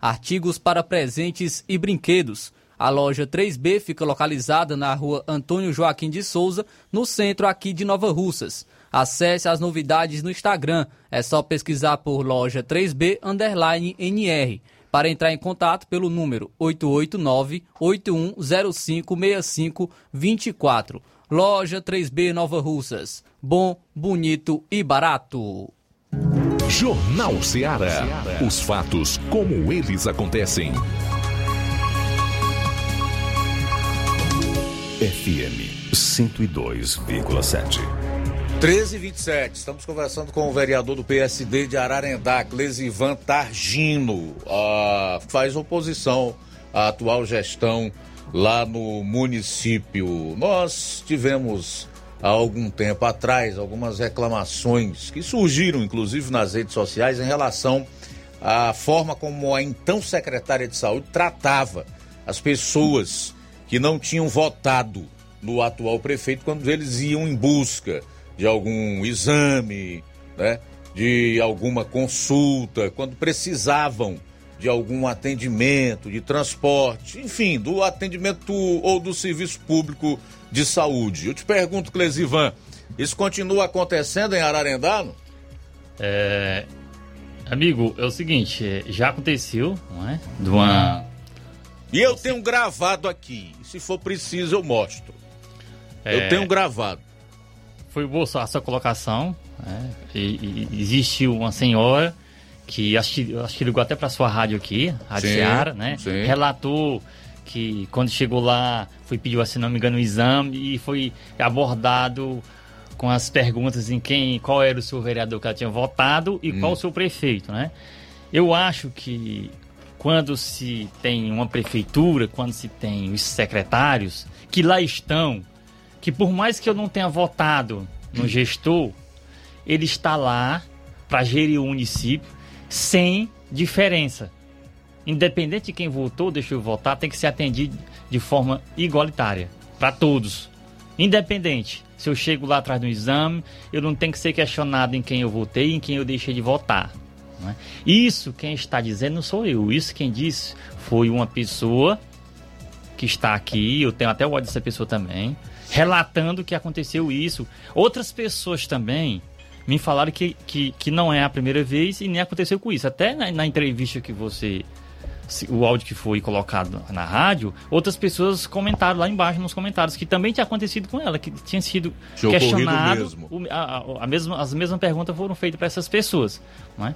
artigos para presentes e brinquedos. A loja 3B fica localizada na rua Antônio Joaquim de Souza, no centro aqui de Nova Russas. Acesse as novidades no Instagram, é só pesquisar por loja 3B underline NR. Para entrar em contato pelo número 889-8105-6524. Loja 3B Nova Russas. Bom, bonito e barato. Jornal Ceará. Os fatos como eles acontecem. FM 102,7. 1327, estamos conversando com o vereador do PSD de Ararendá, Clesivan Targino. Ah, faz oposição à atual gestão lá no município. Nós tivemos há algum tempo atrás algumas reclamações que surgiram, inclusive nas redes sociais, em relação à forma como a então secretária de saúde tratava as pessoas que não tinham votado no atual prefeito quando eles iam em busca de algum exame, né, de alguma consulta, quando precisavam de algum atendimento, de transporte, enfim, do atendimento ou do serviço público de saúde. Eu te pergunto, Clesivan, isso continua acontecendo em Ararendá? Não? É, amigo, é o seguinte, é, já aconteceu, não é? De uma... E eu tenho gravado aqui. Se for preciso, eu mostro. É, Eu tenho gravado. Foi boa a sua colocação. né? E, e existiu uma senhora que acho que, acho que ligou até para sua rádio aqui, Rádio Sim, Seara, né? sim. Relatou que quando chegou lá, foi pediu, se não me engano, um exame e foi abordado com as perguntas em quem, qual era o seu vereador que ela tinha votado e qual o seu prefeito, né? Eu acho que quando se tem uma prefeitura, quando se tem os secretários que lá estão, que por mais que eu não tenha votado no gestor, ele está lá para gerir o município sem diferença. Independente de quem votou, deixou eu votar, tem que ser atendido de forma igualitária para todos. Independente. Se eu chego lá atrás do exame, eu não tenho que ser questionado em quem eu votei em quem eu deixei de votar. não é? Isso quem está dizendo não sou eu. Isso quem disse foi uma pessoa que está aqui, eu tenho até o ódio dessa pessoa também, relatando que aconteceu isso. Outras pessoas também me falaram que, que, que não é a primeira vez e nem aconteceu com isso. Até na, na entrevista que você. O áudio que foi colocado na rádio, outras pessoas comentaram lá embaixo nos comentários que também tinha acontecido com ela, que tinha sido questionado. mesmo. o- a, a- a mesma, as mesmas perguntas foram feitas para essas pessoas. Não é?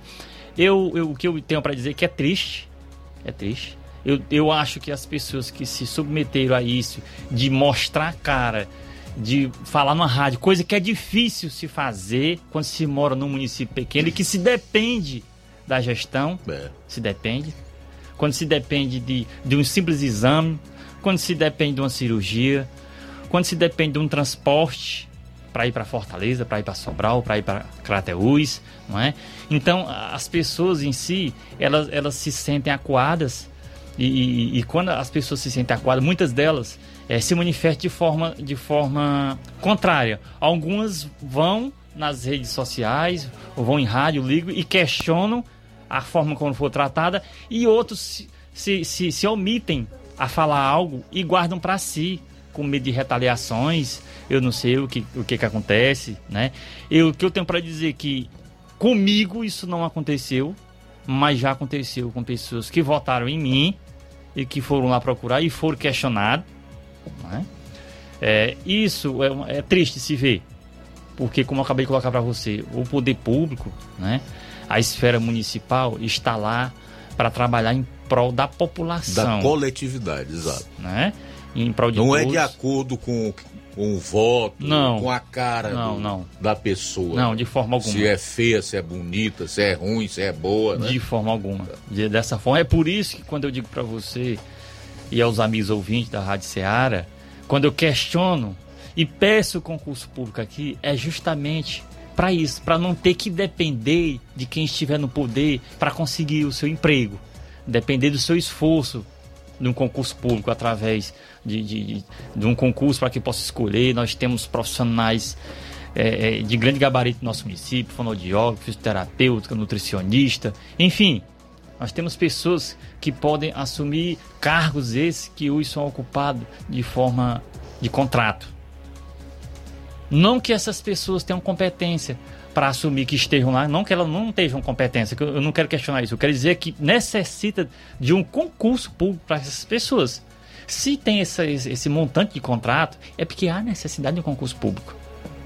eu, eu, o que eu tenho para dizer é que é triste. É triste. Eu, eu acho que as pessoas que se submeteram a isso, de mostrar a cara, de falar numa rádio, coisa que é difícil se fazer quando se mora num município pequeno e que se depende da gestão, se depende. Quando se depende de, de um simples exame, quando se depende de uma cirurgia, quando se depende de um transporte para ir para Fortaleza, para ir para Sobral, para ir para Crateús, não é? Então, as pessoas em si, elas, elas se sentem acuadas e, e- e quando as pessoas se sentem acuadas, muitas delas eh, se manifestam de forma, de forma contrária. Algumas vão nas redes sociais, ou vão em rádio, ligam e questionam a forma como for tratada e outros se, se, se, se omitem a falar algo e guardam para si. com medo de retaliações, eu não sei o que, o que, que acontece, né? Eu, o que eu tenho para dizer que comigo isso não aconteceu, mas já aconteceu com pessoas que votaram em mim e que foram lá procurar e foram questionados, né? É, isso é, é triste se ver, porque como eu acabei de colocar para você, o poder público, né? A esfera municipal está lá para trabalhar em prol da população. Da coletividade, exato. Né? Em prol de Não todos. é de acordo com, com o voto, Não. com a cara Não, do- não. da pessoa. Não, de forma alguma. Se é feia, se é bonita, se é ruim, se é boa, né? De forma alguma. De- dessa forma. É por isso que quando eu digo para você e aos amigos ouvintes da Rádio Ceará, quando eu questiono e peço o concurso público aqui, é justamente para isso, para não ter que depender de quem estiver no poder para conseguir o seu emprego, depender do seu esforço num concurso público através de, de, de- de um concurso para que possa escolher. Nós temos profissionais é, é, de grande gabarito no nosso município, fonoaudiólogo, fisioterapeuta, nutricionista, enfim. Nós temos pessoas que podem assumir cargos esses que hoje são ocupados de forma de contrato. Não que essas pessoas tenham competência para assumir que estejam lá, não que elas não tenham competência, eu não quero questionar isso. Eu quero dizer que necessita de um concurso público para essas pessoas. Se tem essa- esse, montante de contrato, é porque há necessidade de um concurso público.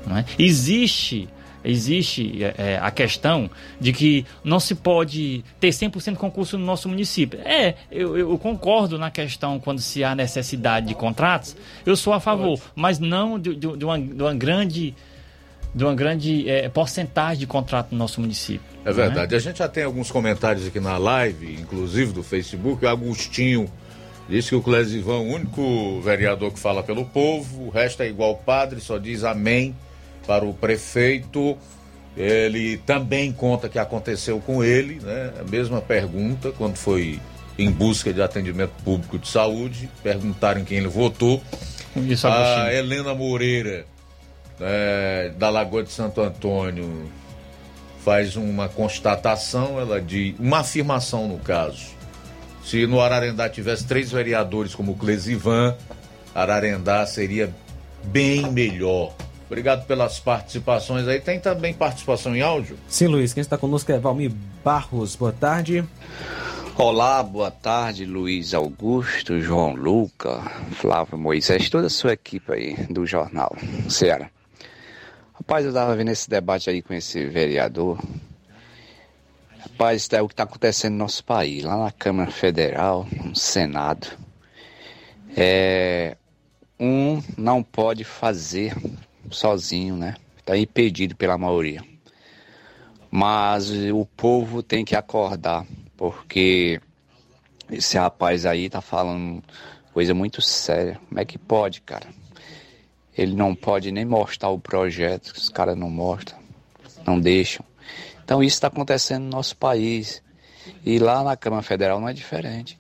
é? Existe, existe é, é, a questão de que não se pode ter 100% de concurso no nosso município. É, eu, eu concordo na questão quando se há necessidade de contratos, eu sou a favor, mas não de, de- de uma, de uma grande, de uma grande é, porcentagem de contrato no nosso município. É verdade. A gente já tem alguns comentários aqui na live, inclusive do Facebook. O Agostinho disse que o Clésio é o único vereador que fala pelo povo, o resto é igual padre, só diz amém para o prefeito. Ele também conta que aconteceu com ele, né? A mesma pergunta quando foi em busca de atendimento público de saúde, perguntaram em quem ele votou. Isso, a. Helena Moreira, né, da Lagoa de Santo Antônio, faz uma constatação, ela diz, uma afirmação no caso. Se no Ararendá tivesse três vereadores como o Clesivan, Ararendá seria bem melhor. Obrigado pelas participações aí. Tem também participação em áudio? Sim, Luiz, quem está conosco é Valmir Barros. Boa tarde. Olá, boa tarde, Luiz Augusto, João Luca, Flávio Moisés, toda a sua equipe aí do jornal Ceará. Rapaz, eu estava vendo esse debate aí com esse vereador. Rapaz, é o que está acontecendo no nosso país, lá na Câmara Federal, no Senado. É, um não pode fazer sozinho, né? Está impedido pela maioria. Mas o povo tem que acordar, porque esse rapaz aí tá falando coisa muito séria. Como é que pode, cara? Ele não pode nem mostrar o projeto, os caras não mostram, não deixam. Então isso está acontecendo no nosso país. E lá na Câmara Federal não é diferente.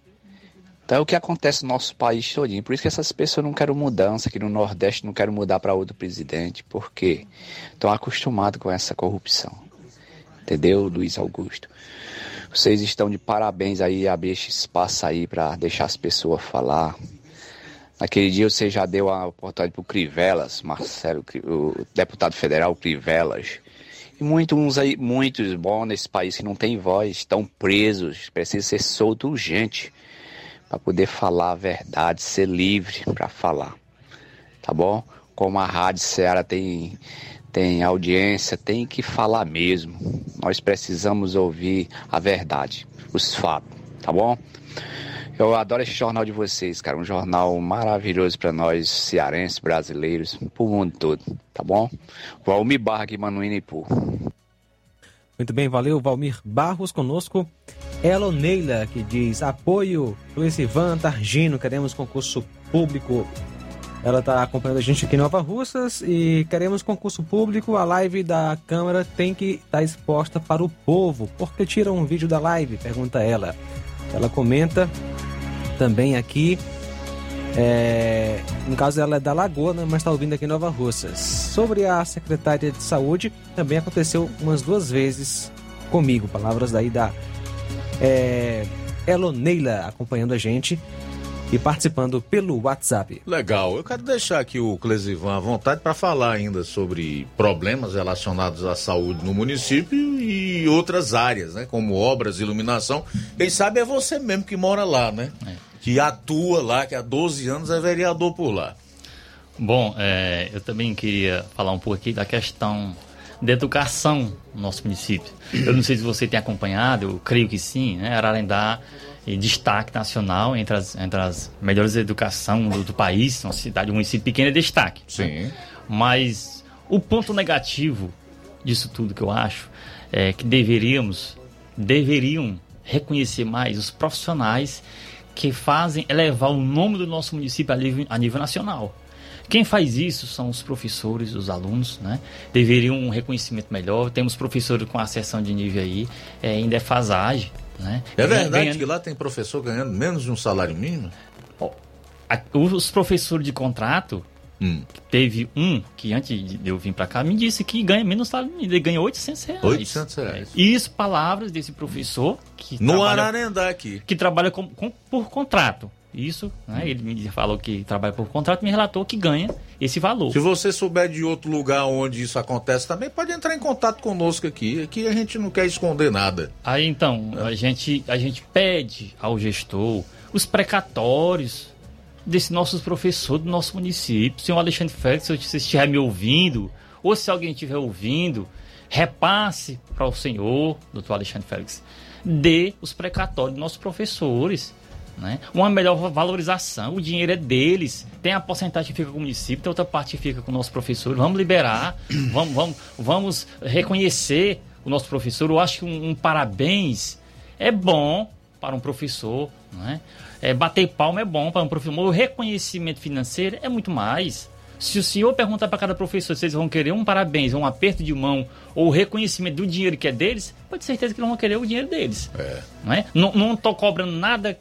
Então é o que acontece no nosso país todinho. Por isso que essas pessoas não querem mudança, aqui no Nordeste não querem mudar para outro presidente. Por quê? Estão acostumados com essa corrupção. Entendeu, Luiz Augusto? Vocês estão de parabéns aí, abrir esse espaço aí para deixar as pessoas falar. Naquele dia você já deu a oportunidade para o Crivelas, Marcelo, o deputado federal Crivelas. E muitos aí, muitos bons nesse país que não tem voz, estão presos, precisam ser soltos urgente para poder falar a verdade, ser livre para falar. Tá bom? Como a Rádio Ceará tem tem audiência, tem que falar mesmo. Nós precisamos ouvir a verdade, os fatos, tá bom? Eu adoro esse jornal de vocês, cara. Um jornal maravilhoso para nós, cearenses, brasileiros, pro mundo todo, tá bom? Valmir Barra aqui, Manuína Ipu. Muito bem, valeu. Valmir Barros conosco. Eloneila, que diz apoio Lucivan Targino, queremos concurso público. Ela está acompanhando a gente aqui em Nova Russas e queremos concurso público. A live da Câmara tem que estar exposta para o povo. Por que tiram um vídeo da live? Pergunta ela. Ela comenta também aqui. é, no caso, ela é da Lagoa, né, mas está ouvindo aqui em Nova Russas. Sobre a secretária de saúde, também aconteceu umas duas vezes comigo. Palavras daí da é, Eloneila acompanhando a gente. e participando pelo WhatsApp. Legal. Eu quero deixar aqui o Clesivan à vontade para falar ainda sobre problemas relacionados à saúde no município e outras áreas, né? Como obras, iluminação. Quem sabe é você mesmo que mora lá, né? Que atua lá, que há 12 anos é vereador por lá. Bom, é, eu também queria falar um pouco aqui da questão da educação no nosso município. Eu não sei se você tem acompanhado, eu creio que sim, né? Ararendá em destaque nacional entre as, entre as melhores educação do, do país, uma cidade, um município pequeno é destaque. Sim. Né? Mas o ponto negativo disso tudo que eu acho é que deveríamos, deveriam reconhecer mais os profissionais que fazem elevar o nome do nosso município a nível, a nível nacional. Quem faz isso são os professores, os alunos, né? Deveriam um reconhecimento melhor. Temos professores com acessão de nível aí é, em defasagem, né? É verdade Ganhando- que lá tem professor ganhando menos de um salário mínimo? Os professores de contrato, Hum. teve um que antes de eu vir para cá me disse que ganha menos salário mínimo, ele ganha 800 reais. 800 reais. E isso, palavras desse professor que No trabalha, Ararendá aqui. que trabalha com- com- por contrato. Isso, né? Ele me falou que trabalha por contrato, me relatou que ganha esse valor. Se você souber de outro lugar onde isso acontece também, pode entrar em contato conosco aqui. Aqui a gente não quer esconder nada. Aí então, a, gente, a gente pede ao gestor os precatórios desses nossos professores do nosso município. Senhor Alexandre Félix, se você estiver me ouvindo, ou se alguém estiver ouvindo, repasse para o senhor, doutor Alexandre Félix, dê os precatórios dos nossos professores. Né? Uma melhor valorização, o dinheiro é deles. Tem a porcentagem que fica com o município, tem outra parte que fica com o nosso professor. Vamos liberar, vamos, vamos, vamos reconhecer o nosso professor. Eu acho que um, um parabéns é bom para um professor. Né? É, bater palma é bom para um professor. O reconhecimento financeiro é muito mais. Se o senhor perguntar para cada professor se eles vão querer um parabéns, um aperto de mão ou o reconhecimento do dinheiro que é deles, pode ter certeza que não vão querer o dinheiro deles. Não é? Não, não tô cobrando nada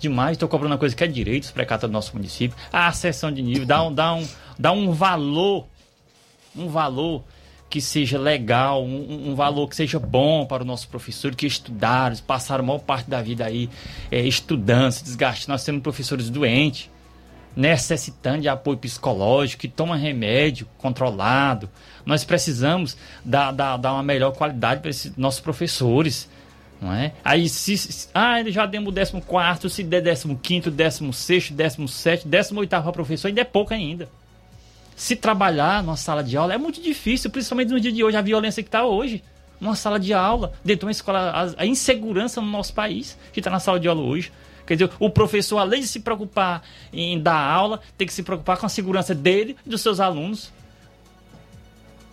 demais, estou cobrando uma coisa que é direito, os precatos do nosso município, a acessão de nível, dá um, dá um, dá um valor, um valor que seja legal, um, um valor que seja bom para os nossos professores que estudaram, passaram a maior parte da vida aí é, estudando, se desgastando. Nós temos professores doentes, necessitando de apoio psicológico, que tomam remédio controlado. Nós precisamos dar, dar, dar uma melhor qualidade para esses nossos professores. Não é? Aí se, se ah, ele já demos o 14, se der 15, 16, 17, 18 para professor, ainda é pouco ainda. Se trabalhar numa sala de aula é muito difícil, principalmente no dia de hoje, a violência que está hoje. Numa sala de aula, dentro de uma escola, a, a insegurança no nosso país, que está na sala de aula hoje. Quer dizer, o professor, além de se preocupar em dar aula, tem que se preocupar com a segurança dele e dos seus alunos.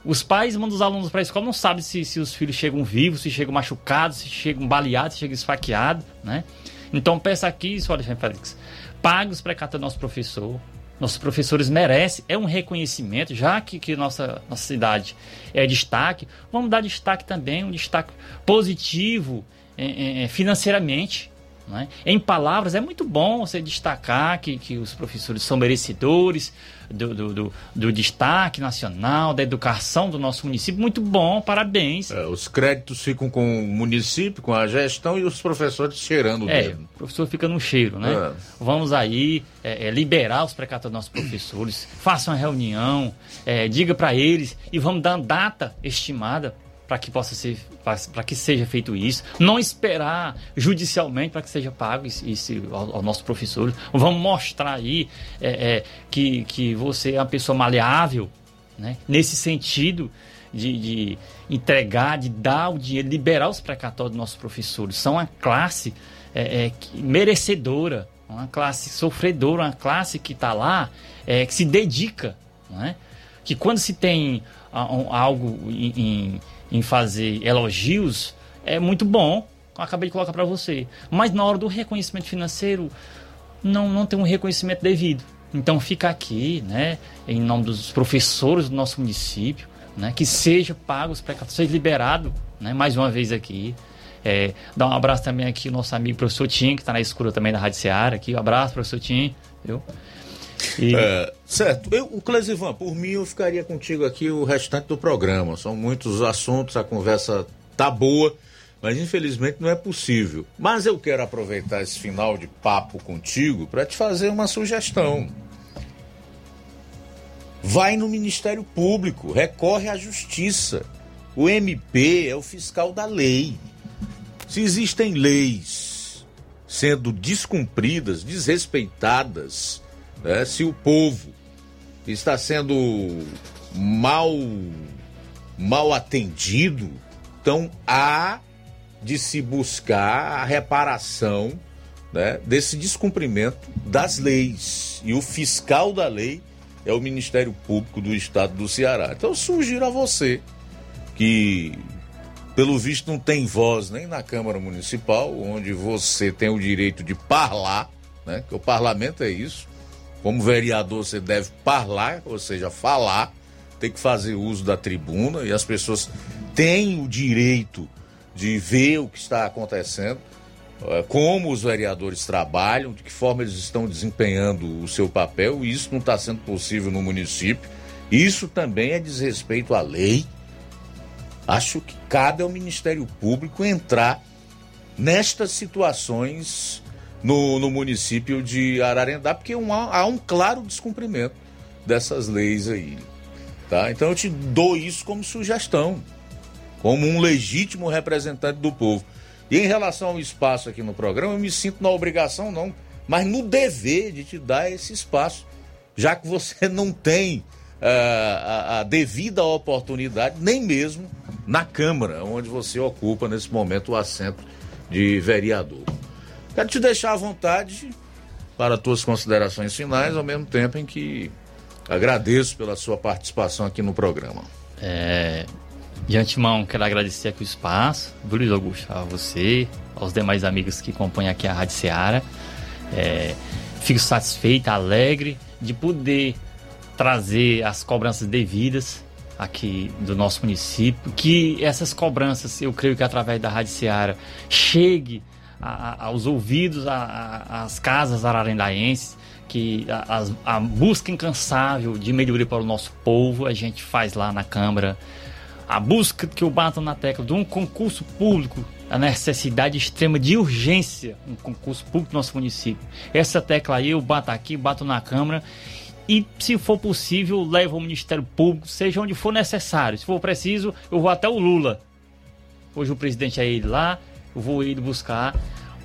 Os pais mandam os alunos para a escola, não sabem se, se os filhos chegam vivos, se chegam machucados, se chegam baleados, se chegam esfaqueados, né? Então peça aqui, senhor Alexandre Félix, pague os precatos do nosso professor. Nossos professores merecem, é um reconhecimento, já que, que nossa, nossa cidade é destaque, vamos dar destaque também, um destaque positivo eh, eh, financeiramente. né? Em palavras, é muito bom você destacar que, que os professores são merecedores do, do, do, do destaque nacional, da educação do nosso município. Muito bom, parabéns. É, os créditos ficam com o município, com a gestão e os professores cheirando o É, dedo. o professor fica no cheiro, né? É. Vamos aí é, é, liberar os precatos dos nossos professores, faça uma reunião, é, diga para eles e vamos dar uma data estimada para que possa ser para que seja feito isso, não esperar judicialmente para que seja pago isso, ao, ao nosso professor. Vamos mostrar aí é, é, que, que você é uma pessoa maleável, né? Nesse sentido de, de entregar, de dar o dinheiro, liberar os precatórios dos nossos professores. São uma classe é, é, merecedora, uma classe sofredora, uma classe que está lá, é, que se dedica, não é? que quando se tem algo em, em- em fazer elogios, é muito bom, acabei de colocar para você. Mas na hora do reconhecimento financeiro, não, não tem um reconhecimento devido. Então fica aqui, né, em nome dos professores do nosso município, né, que seja pago os precatórios, seja liberado, né, mais uma vez aqui. É, dar um abraço também aqui ao nosso amigo professor Tim, que está na escura também da Rádio Seara aqui. Um abraço, professor Tim. Viu? E- É, certo. Eu, o Clesivan, por mim, eu ficaria contigo aqui o restante do programa. São muitos assuntos, a conversa tá boa, Mas infelizmente não é possível. Mas eu quero aproveitar esse final de papo contigo para te fazer uma sugestão. Vai no Ministério Público, recorre à Justiça. O MP é o fiscal da lei. Se existem leis sendo descumpridas, desrespeitadas, né, se o povo está sendo mal, mal atendido, então há de se buscar a reparação né, desse descumprimento das leis. E o fiscal da lei é o Ministério Público do Estado do Ceará. Então eu sugiro a você que, pelo visto, não tem voz nem na Câmara Municipal, onde você tem o direito de parlar, né? Que o parlamento é isso. Como vereador, você deve parlar, ou seja, falar, tem que fazer uso da tribuna e as pessoas têm o direito de ver o que está acontecendo, eh, como os vereadores trabalham, de que forma eles estão desempenhando o seu papel, isso não está sendo possível no município. Isso também é desrespeito à lei. Acho que cabe ao Ministério Público entrar nestas situações no, no município de Ararendá, porque um, há um claro descumprimento dessas leis aí. Tá? Então eu te dou isso como sugestão como um legítimo representante do povo. E em relação ao espaço aqui no programa, eu me sinto na obrigação, não, mas no dever de te dar esse espaço, já que você não tem uh, a, a devida oportunidade, nem mesmo na Câmara, onde você ocupa nesse momento o assento de vereador. Quero te deixar à vontade para tuas considerações finais, ao mesmo tempo em que agradeço pela sua participação aqui no programa. É, de antemão, quero agradecer aqui o espaço, Luiz Augusto, a você, aos demais amigos que acompanham aqui a Rádio Seara. É, fico satisfeito, alegre de poder trazer as cobranças devidas aqui do nosso município, que essas cobranças, eu creio que através da Rádio Seara, chegue aos ouvidos, às casas ararendaenses, que a, a busca incansável de melhoria para o nosso povo, a gente faz lá na Câmara a busca que eu bato na tecla de um concurso público, a necessidade extrema de urgência, um concurso público no nosso município. Essa tecla aí eu bato aqui, bato na Câmara e, se for possível, levo ao Ministério Público, seja onde for necessário. Se for preciso, eu vou até o Lula. Hoje o presidente é ele lá, eu vou ir buscar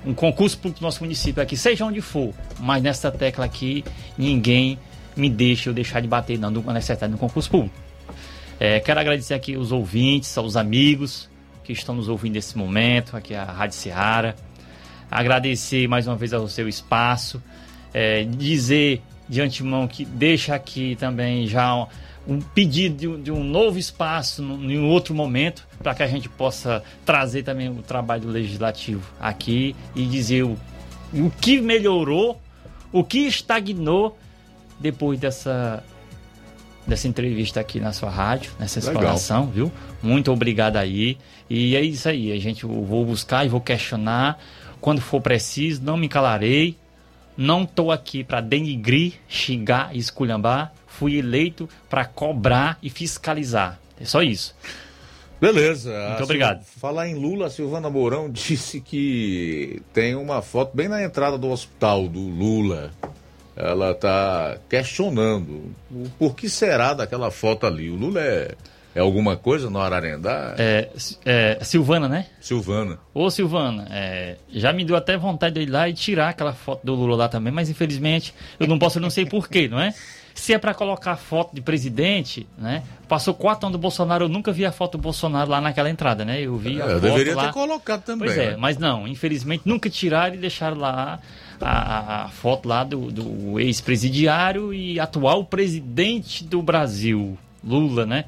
um concurso público no nosso município aqui, seja onde for. Mas nessa tecla aqui, ninguém me deixa eu deixar de bater não, na necessidade do concurso público. É, quero agradecer aqui os ouvintes, aos amigos que estão nos ouvindo nesse momento, aqui a Rádio Seara. Agradecer mais uma vez ao seu espaço. É, dizer de antemão que deixa aqui também já um, pedido de um, de um, novo espaço em outro momento para que a gente possa trazer também o trabalho legislativo aqui e dizer o, o que melhorou, o que estagnou depois dessa dessa entrevista aqui na sua rádio, nessa exploração, viu? Muito obrigado aí. E é isso aí, a gente vou buscar e vou questionar quando for preciso, não me calarei. Não estou aqui para denigrir, xingar e esculhambar. Fui eleito para cobrar e fiscalizar. É só isso. Beleza. Muito obrigado. Falar em Lula, a Silvana Mourão disse que tem uma foto bem na entrada do hospital do Lula ela está questionando o por que será daquela foto ali. O Lula é, é alguma coisa no Ararendá? É, é Silvana, né? Silvana. Ô Silvana, é, já me deu até vontade de ir lá e tirar aquela foto do Lula lá também, mas infelizmente eu não posso, não sei porquê, não é? Se é para colocar foto de presidente, né? Passou quatro anos do Bolsonaro, eu nunca vi a foto do Bolsonaro lá naquela entrada, né? Eu vi a é, foto deveria lá. ter colocado também. Pois é, né? mas não, infelizmente nunca tiraram e deixaram lá a, a foto lá do, do ex-presidiário e atual presidente do Brasil, Lula, né?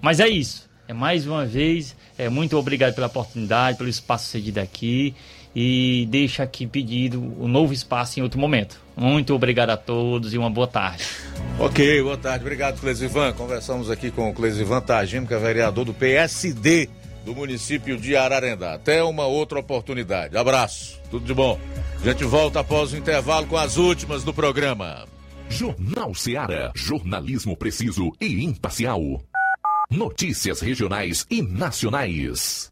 Mas é isso. É mais uma vez, é muito obrigado pela oportunidade, pelo espaço cedido aqui e deixa aqui pedido o um novo espaço em outro momento. Muito obrigado a todos e uma boa tarde. Ok, boa tarde. Obrigado, Clesivan. Conversamos aqui com o Clesivan Tagino, que é vereador do PSD do município de Ararendá. Até uma outra oportunidade. Abraço, tudo de bom. A gente volta após o intervalo com as últimas do programa. Jornal Seara. Jornalismo preciso e imparcial. Notícias regionais e nacionais.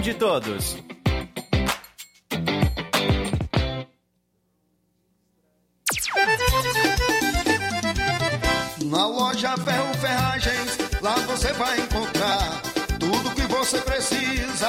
De todos. Na loja Ferro Ferragens, lá você vai encontrar tudo que você precisa,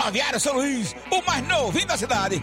Aviário São Luís, o mais novinho da cidade.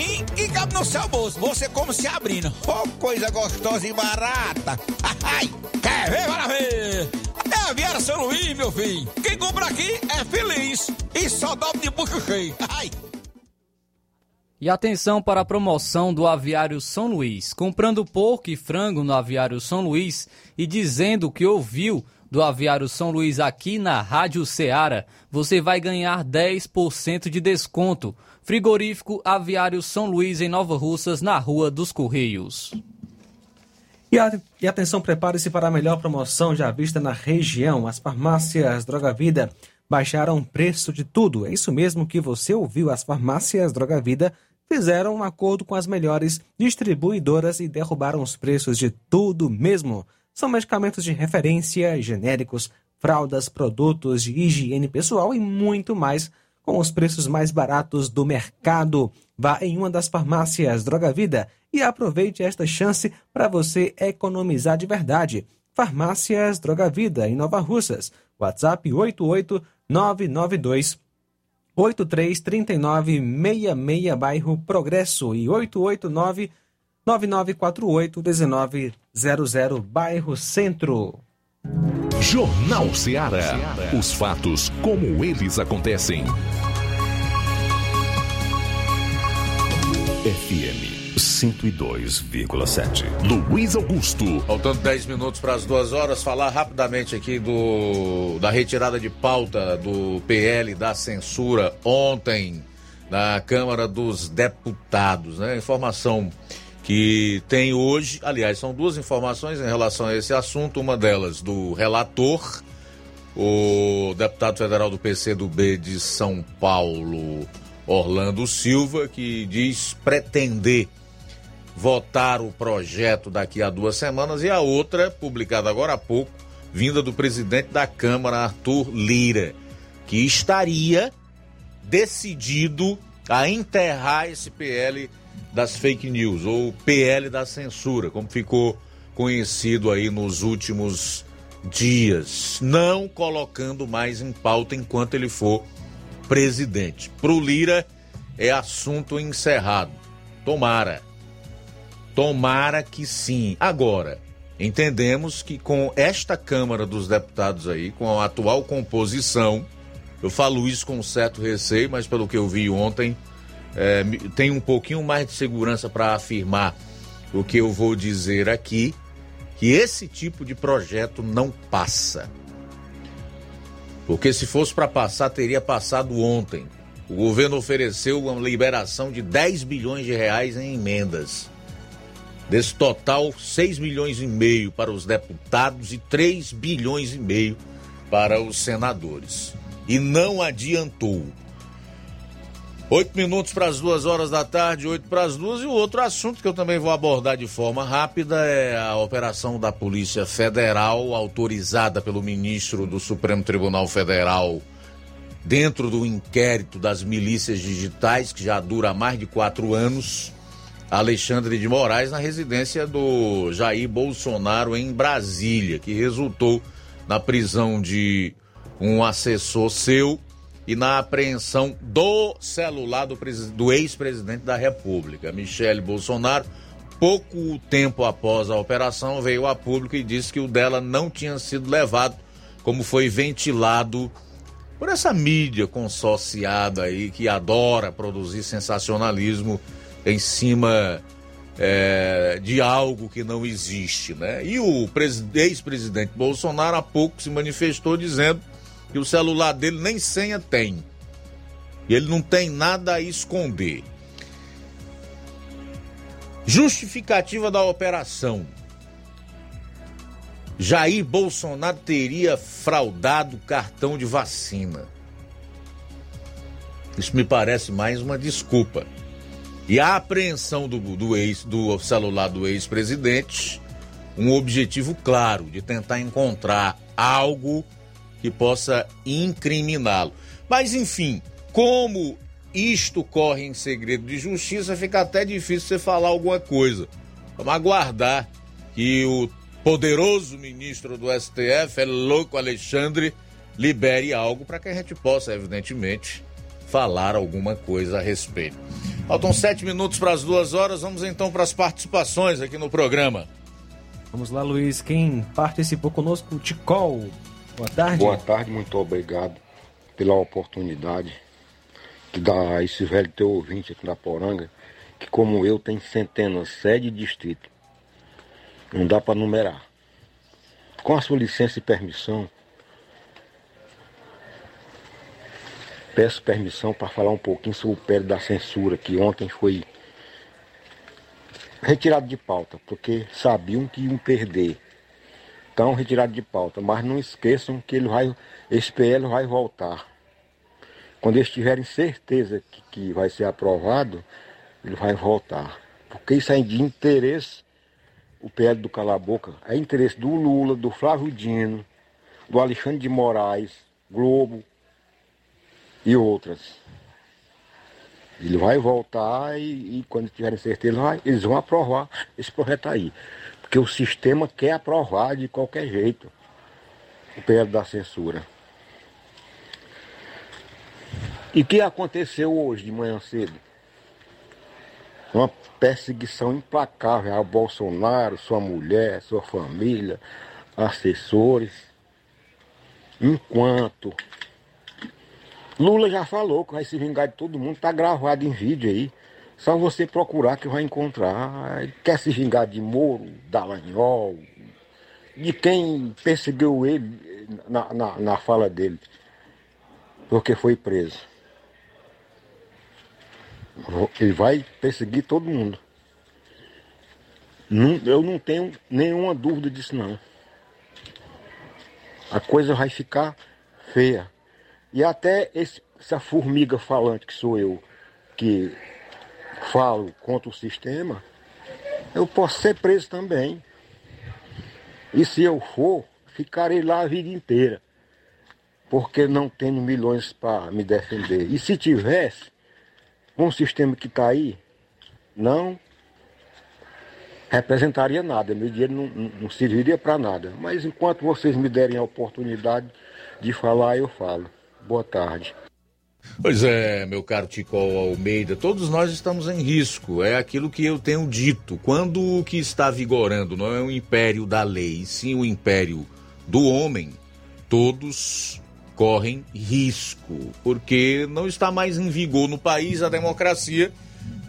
precinho que cabe no seu bolso. Você como se abrindo. Oh, coisa gostosa e barata. Ai, quer ver? Bora ver. É a Viera São Luís, meu filho. Quem compra aqui é feliz. E só dobra de bucho cheio. Ai. E atenção para a promoção do Aviário São Luís. Comprando porco e frango no Aviário São Luís e dizendo que ouviu do Aviário São Luís aqui na Rádio Ceará, você vai ganhar 10% de desconto. Frigorífico Aviário São Luís em Nova Russas, na Rua dos Correios. E, a- e atenção, prepare-se para a melhor promoção já vista na região. As farmácias Droga Vida baixaram o preço de tudo. É isso mesmo que você ouviu. As farmácias Droga Vida fizeram um acordo com as melhores distribuidoras e derrubaram os preços de tudo mesmo. São medicamentos de referência, genéricos, fraldas, produtos de higiene pessoal e muito mais com os preços mais baratos do mercado. Vá em uma das farmácias Droga Vida e aproveite esta chance para você economizar de verdade. Farmácias Droga Vida, em Nova Russas. WhatsApp 88992 833966, bairro Progresso, e 889 9948 1900, bairro Centro. Jornal Ceará. Os fatos como eles acontecem. FM 102,7. Luiz Augusto. Faltando 10 minutos para as duas horas, falar rapidamente aqui do da retirada de pauta do PL da censura ontem na Câmara dos Deputados. Né? Informação que tem hoje, aliás, são duas informações em relação a esse assunto. Uma delas do relator, o deputado federal do PCdoB de São Paulo, Orlando Silva, que diz pretender votar o projeto daqui a duas semanas, e a outra, publicada agora há pouco, vinda do presidente da Câmara, Arthur Lira, que estaria decidido a enterrar esse PL das fake news, ou PL da censura, como ficou conhecido aí nos últimos dias, não colocando mais em pauta enquanto ele for presidente. Pro Lira é assunto encerrado. Tomara. Tomara que sim. Agora, entendemos que com esta Câmara dos Deputados aí, com a atual composição, eu falo isso com certo receio, mas pelo que eu vi ontem, é, tem um pouquinho mais de segurança para afirmar o que eu vou dizer aqui, que esse tipo de projeto não passa. Porque se fosse para passar, teria passado ontem. O governo ofereceu uma liberação de 10 bilhões de reais em emendas. Desse total, 6 milhões e meio para os deputados e 3 bilhões e meio para os senadores. E não adiantou. Oito minutos para as duas horas da tarde, oito para as duas. E o outro assunto que eu também vou abordar de forma rápida é a operação da Polícia Federal, autorizada pelo ministro do Supremo Tribunal Federal, dentro do inquérito das milícias digitais, que já dura mais de quatro anos. Alexandre de Moraes, na residência do Jair Bolsonaro em Brasília, que resultou na prisão de um assessor seu e na apreensão do celular do, do ex-presidente da República, Michele Bolsonaro. Pouco tempo após a operação, veio a público e disse que o dela não tinha sido levado, como foi ventilado por essa mídia consorciada aí que adora produzir sensacionalismo em cima é, de algo que não existe, né? E o ex-presidente Bolsonaro há pouco se manifestou dizendo que o celular dele nem senha tem. Ele não tem nada a esconder. Justificativa da operação. Jair Bolsonaro teria fraudado cartão de vacina. Isso me parece mais uma desculpa. E a apreensão do, do, ex, do celular do ex-presidente, um objetivo claro de tentar encontrar algo que possa incriminá-lo. Mas, enfim, como isto corre em segredo de justiça, fica até difícil você falar alguma coisa. Vamos aguardar que o poderoso ministro do STF, é louco Alexandre, libere algo para que a gente possa, evidentemente, falar alguma coisa a respeito. Faltam sete minutos para as duas horas, vamos então para as participações aqui no programa. Vamos lá, Luiz. Quem participou conosco? O Ticol. Boa tarde. Boa tarde, muito obrigado pela oportunidade que dá a esse velho teu ouvinte aqui na Poranga, que como eu tem centenas, sede distrito. Não dá para numerar. Com a sua licença e permissão, peço permissão para falar um pouquinho sobre o pé da censura, que ontem foi retirado de pauta, porque sabiam que iam perder. Então, retirado de pauta. Mas não esqueçam que ele vai, esse PL vai voltar. Quando eles tiverem certeza que, que vai ser aprovado, ele vai voltar. Porque isso é de interesse, o PL do Cala Boca, é interesse do Lula, do Flávio Dino, do Alexandre de Moraes, Globo, e outras. Ele vai voltar e, e quando tiverem certeza, vai, eles vão aprovar esse projeto aí. Porque o sistema quer aprovar de qualquer jeito o PL da censura. E que aconteceu hoje de manhã cedo? Uma perseguição implacável ao Bolsonaro, sua mulher, sua família, assessores. Enquanto Lula já falou que vai se vingar de todo mundo, tá gravado em vídeo aí. Só você procurar que vai encontrar. Quer se vingar de Moro, Dallagnol, de quem perseguiu ele na, na, na fala dele, porque foi preso. Ele vai perseguir todo mundo. Eu não tenho nenhuma dúvida disso não. A coisa vai ficar feia. E até esse, essa formiga falante que sou eu, que falo contra o sistema, eu posso ser preso também. E se eu for, ficarei lá a vida inteira. Porque não tenho milhões para me defender. E se tivesse, o sistema que está aí, não representaria nada. Meu dinheiro não, não, não serviria para nada. Mas enquanto vocês me derem a oportunidade de falar, eu falo. Boa tarde. Pois é, meu caro Tico Almeida, todos nós estamos em risco. É aquilo que eu tenho dito. Quando o que está vigorando não é o império da lei, sim o império do homem, todos correm risco, porque não está mais em vigor no país a democracia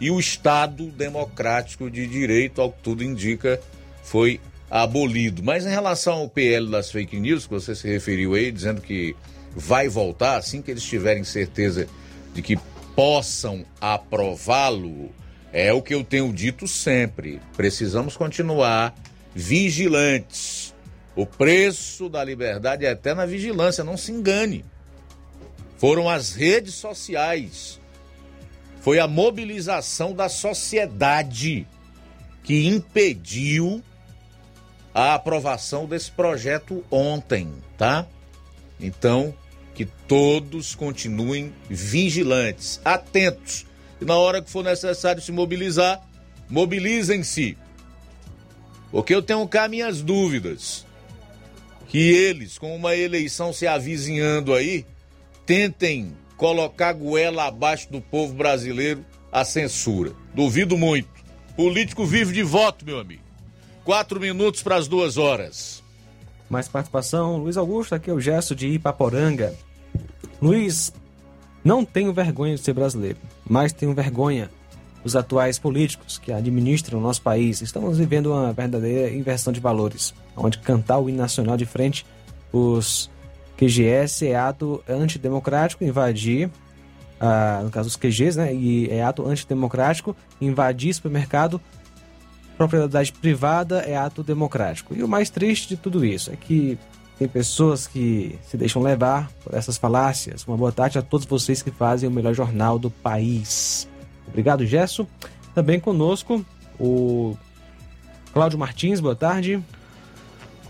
e o Estado democrático de direito, ao que tudo indica, foi abolido. Mas em relação ao PL das fake news, que você se referiu aí, dizendo que vai voltar assim que eles tiverem certeza de que possam aprová-lo. É o que eu tenho dito sempre. Precisamos continuar vigilantes. O preço da liberdade é até na vigilância, não se engane. Foram as redes sociais, foi a mobilização da sociedade que impediu a aprovação desse projeto ontem, tá? Então, que todos continuem vigilantes, atentos. E na hora que for necessário se mobilizar, mobilizem-se. Porque eu tenho cá minhas dúvidas. Que eles, com uma eleição se avizinhando aí, tentem colocar goela abaixo do povo brasileiro a censura. Duvido muito. Político vive de voto, meu amigo. Quatro minutos para as duas horas. Mais participação, Luiz Augusto, aqui é o gesto de Ipaporanga. Luiz, não tenho vergonha de ser brasileiro, mas tenho vergonha dos atuais políticos que administram o nosso país. Estamos vivendo uma verdadeira inversão de valores, onde cantar o hino nacional de frente os QGS é ato antidemocrático, invadir, ah, no caso os QGs, né, e é ato antidemocrático, invadir supermercado propriedade privada é ato democrático. E o mais triste de tudo isso é que tem pessoas que se deixam levar por essas falácias. Uma boa tarde a todos vocês que fazem o melhor jornal do país. Obrigado, Gesso. Também conosco o Cláudio Martins, boa tarde.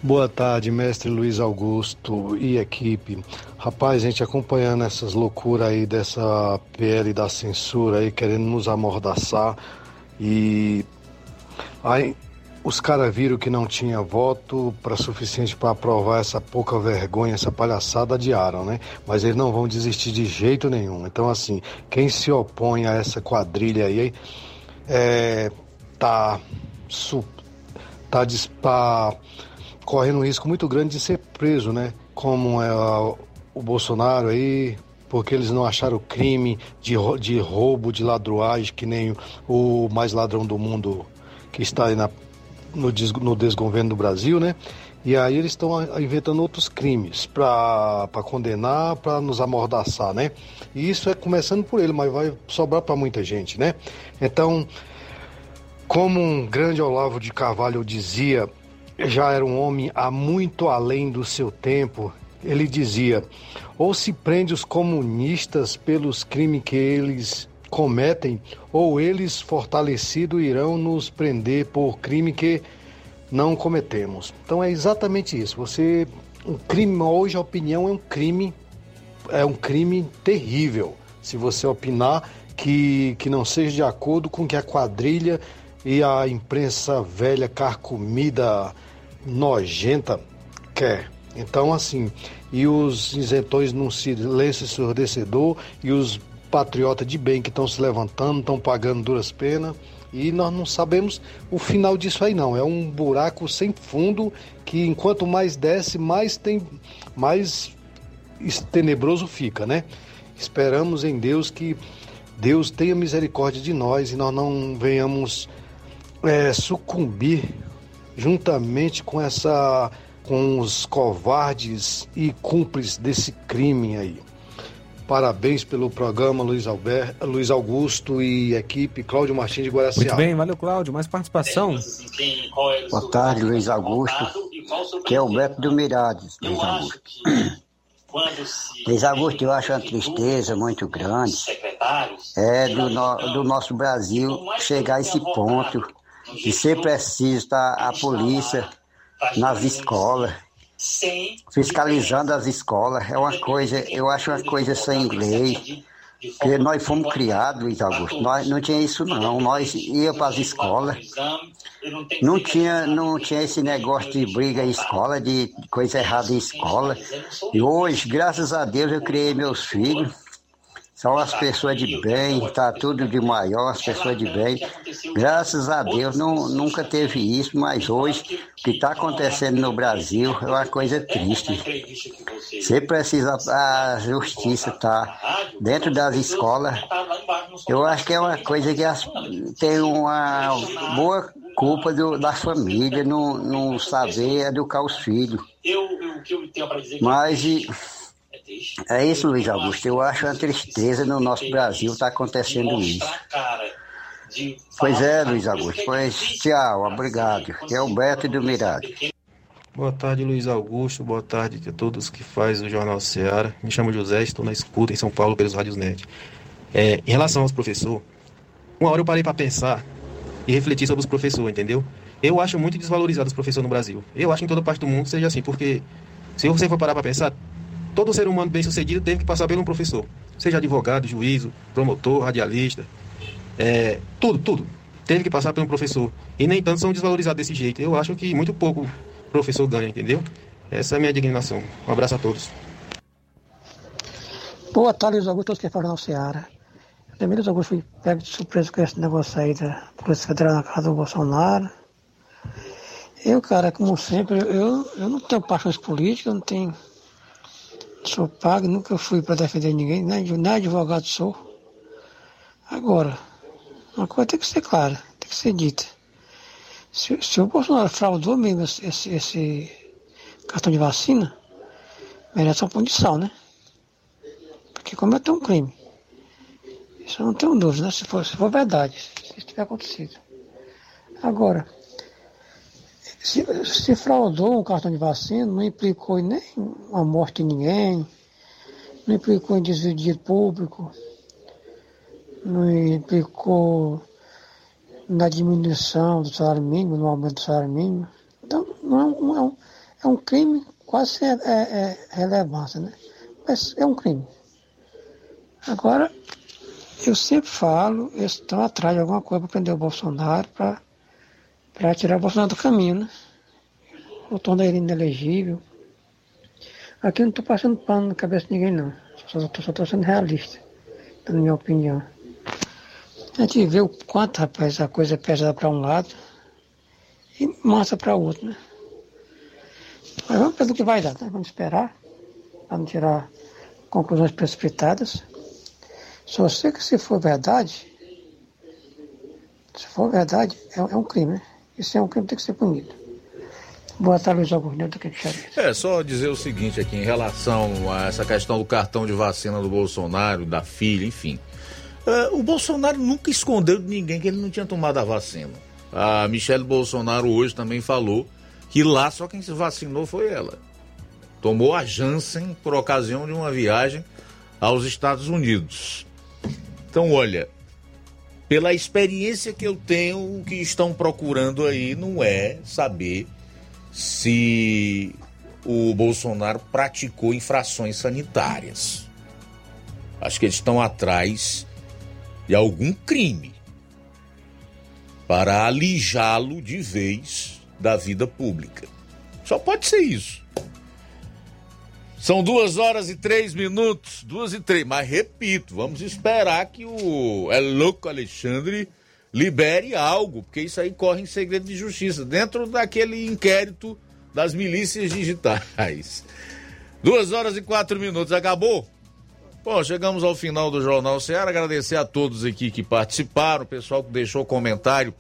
Boa tarde, mestre Luiz Augusto e equipe. Rapaz, gente acompanhando essas loucuras aí dessa PL da censura aí, querendo nos amordaçar e Aí os caras viram que não tinha voto para suficiente para aprovar essa pouca vergonha, essa palhaçada, adiaram, né? Mas eles não vão desistir de jeito nenhum. Então, assim, quem se opõe a essa quadrilha aí é, tá, su, tá, tá correndo um risco muito grande de ser preso, né? Como é o Bolsonaro aí, porque eles não acharam crime de, de roubo, de ladruagem, que nem o mais ladrão do mundo que está aí na, no, no desgoverno do Brasil, né? E aí eles estão inventando outros crimes para condenar, para nos amordaçar, né? E isso é começando por ele, mas vai sobrar para muita gente, né? Então, como um grande Olavo de Carvalho dizia, já era um homem há muito além do seu tempo. Ele dizia: ou se prende os comunistas pelos crimes que eles cometem, ou eles fortalecidos irão nos prender por crime que não cometemos. Então é exatamente isso. Você um crime hoje a opinião é um crime é um crime terrível. Se você opinar que, que não seja de acordo com que a quadrilha e a imprensa velha carcomida nojenta quer. Então assim, e os isentões num silêncio ensurdecedor e os patriotas de bem que estão se levantando, estão pagando duras penas. E nós não sabemos o final disso aí não. É um buraco sem fundo que enquanto mais desce, mais tem mais tenebroso fica, né? Esperamos em Deus que Deus tenha misericórdia de nós e nós não venhamos é, sucumbir juntamente com essa com os covardes e cúmplices desse crime aí. Parabéns pelo programa, Luiz, Alberto, Luiz Augusto e equipe, Cláudio Martins de Guaraciaba. Muito bem, valeu, Cláudio. Mais participação? Boa tarde, Luiz Augusto. Que é o Beto do Mirades, Luiz Augusto. Luiz Augusto, eu acho uma tristeza muito grande é do, no, do nosso Brasil chegar a esse ponto de ser preciso estar a polícia nas escolas, fiscalizando as escolas. É uma coisa, eu acho uma coisa sem lei. Porque nós fomos criados, Luiz Augusto, nós não tinha isso não. Nós ia para as escolas, não tinha, não tinha esse negócio de briga em escola, de coisa errada em escola. E hoje, graças a Deus, eu criei meus filhos. São as pessoas de bem, está tudo de maior, as pessoas de bem. Graças a Deus não, nunca teve isso, mas hoje o que está acontecendo no Brasil é uma coisa triste. Você precisa, a justiça estar dentro das escolas. Eu acho que é uma coisa que as, tem uma boa culpa do, da família não, não saber educar os filhos. Mas e, é isso, Luiz Augusto. Eu acho uma tristeza no nosso Brasil estar acontecendo isso. Pois é, Luiz Augusto. Pois tchau, obrigado. É o Beto do Mirado. Boa tarde, Luiz Augusto. Boa tarde a todos que fazem o Jornal Ceará. Me chamo José, estou na escuta em São Paulo pelos Rádios Net. É, em relação aos professores, uma hora eu parei para pensar e refletir sobre os professores, entendeu? Eu acho muito desvalorizado os professores no Brasil. Eu acho que em toda parte do mundo seja assim, porque se você for parar para pensar, todo ser humano bem sucedido teve que passar por um professor. Seja advogado, juízo, promotor, radialista, é, tudo, tudo. Teve que passar por um professor. E nem tanto são desvalorizados desse jeito. Eu acho que muito pouco professor ganha, entendeu? Essa é a minha dignação. Um abraço a todos. Boa tarde, Luiz Augusto, que falam. Eu também, Luiz Augusto, fui pego de surpresa com esse negócio aí da Polícia Federal na casa do Bolsonaro. Eu, cara, como sempre, eu, eu não tenho paixões políticas, eu não tenho. Sou pago, nunca fui para defender ninguém, nem, advogado sou. Agora, uma coisa tem que ser clara, tem que ser dita. Se, se o Bolsonaro fraudou mesmo esse, esse, esse cartão de vacina, merece uma punição, né? Porque cometeu um crime. Isso eu não tenho dúvida, né? Se for, se for verdade, se isso tiver acontecido. Agora, se, se fraudou um cartão de vacina, não implicou em nem a morte de ninguém, não implicou em desvio de público, não implicou na diminuição do salário mínimo, no aumento do salário mínimo. Então, não é um, é um, é um crime quase sem é, é, relevância, né? Mas é um crime. Agora, eu sempre falo, eles estão atrás de alguma coisa para prender o Bolsonaro, para tirar o Bolsonaro do caminho, né? Ou tornar ele inelegível. Aqui eu não estou passando pano na cabeça de ninguém, não. Só estou sendo realista, na minha opinião. A gente vê o quanto, rapaz, a coisa é pesada para um lado e massa para o outro, né? Mas vamos ver o que vai dar, né? Vamos esperar, para não tirar conclusões precipitadas. Só sei que se for verdade, se for verdade, é, é um crime, né? Isso é um crime que tem que ser punido. Boa tarde, Luiz Augusto Neto É, só dizer o seguinte aqui em relação a essa questão do cartão de vacina do Bolsonaro, da filha, enfim. Uh, o Bolsonaro nunca escondeu de ninguém que ele não tinha tomado a vacina. A Michelle Bolsonaro hoje também falou que lá só quem se vacinou foi ela. Tomou a Janssen por ocasião de uma viagem aos Estados Unidos. Então, olha, pela experiência que eu tenho, o que estão procurando aí não é saber se o Bolsonaro praticou infrações sanitárias. Acho que eles estão atrás de algum crime para alijá-lo de vez da vida pública. Só pode ser isso. São duas horas e três minutos, duas e três, mas repito, vamos esperar que o é louco Alexandre libere algo, porque isso aí corre em segredo de justiça, dentro daquele inquérito das milícias digitais. Duas horas e quatro minutos, acabou? Bom, chegamos ao final do Jornal Ceará. Agradecer a todos aqui que participaram, o pessoal que deixou comentário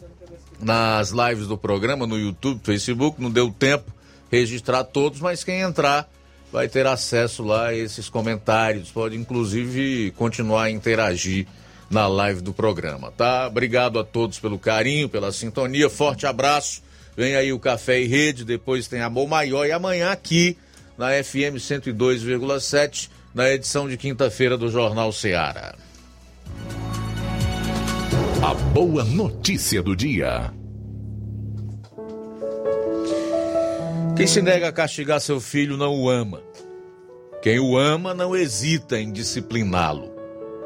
nas lives do programa, no YouTube, Facebook. Não deu tempo registrar todos, mas quem entrar vai ter acesso lá a esses comentários. Pode, inclusive, continuar a interagir na live do programa, tá? Obrigado a todos pelo carinho, pela sintonia. Forte abraço. Vem aí o Café e Rede, depois tem Amor Maior e amanhã aqui na FM 102,7 na edição de quinta-feira do Jornal Seara. A boa notícia do dia. Quem se nega a castigar seu filho não o ama. Quem o ama não hesita em discipliná-lo.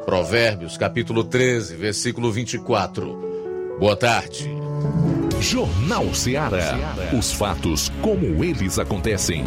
Provérbios, capítulo 13, versículo 24. Boa tarde. Jornal Ceará. Os fatos como eles acontecem.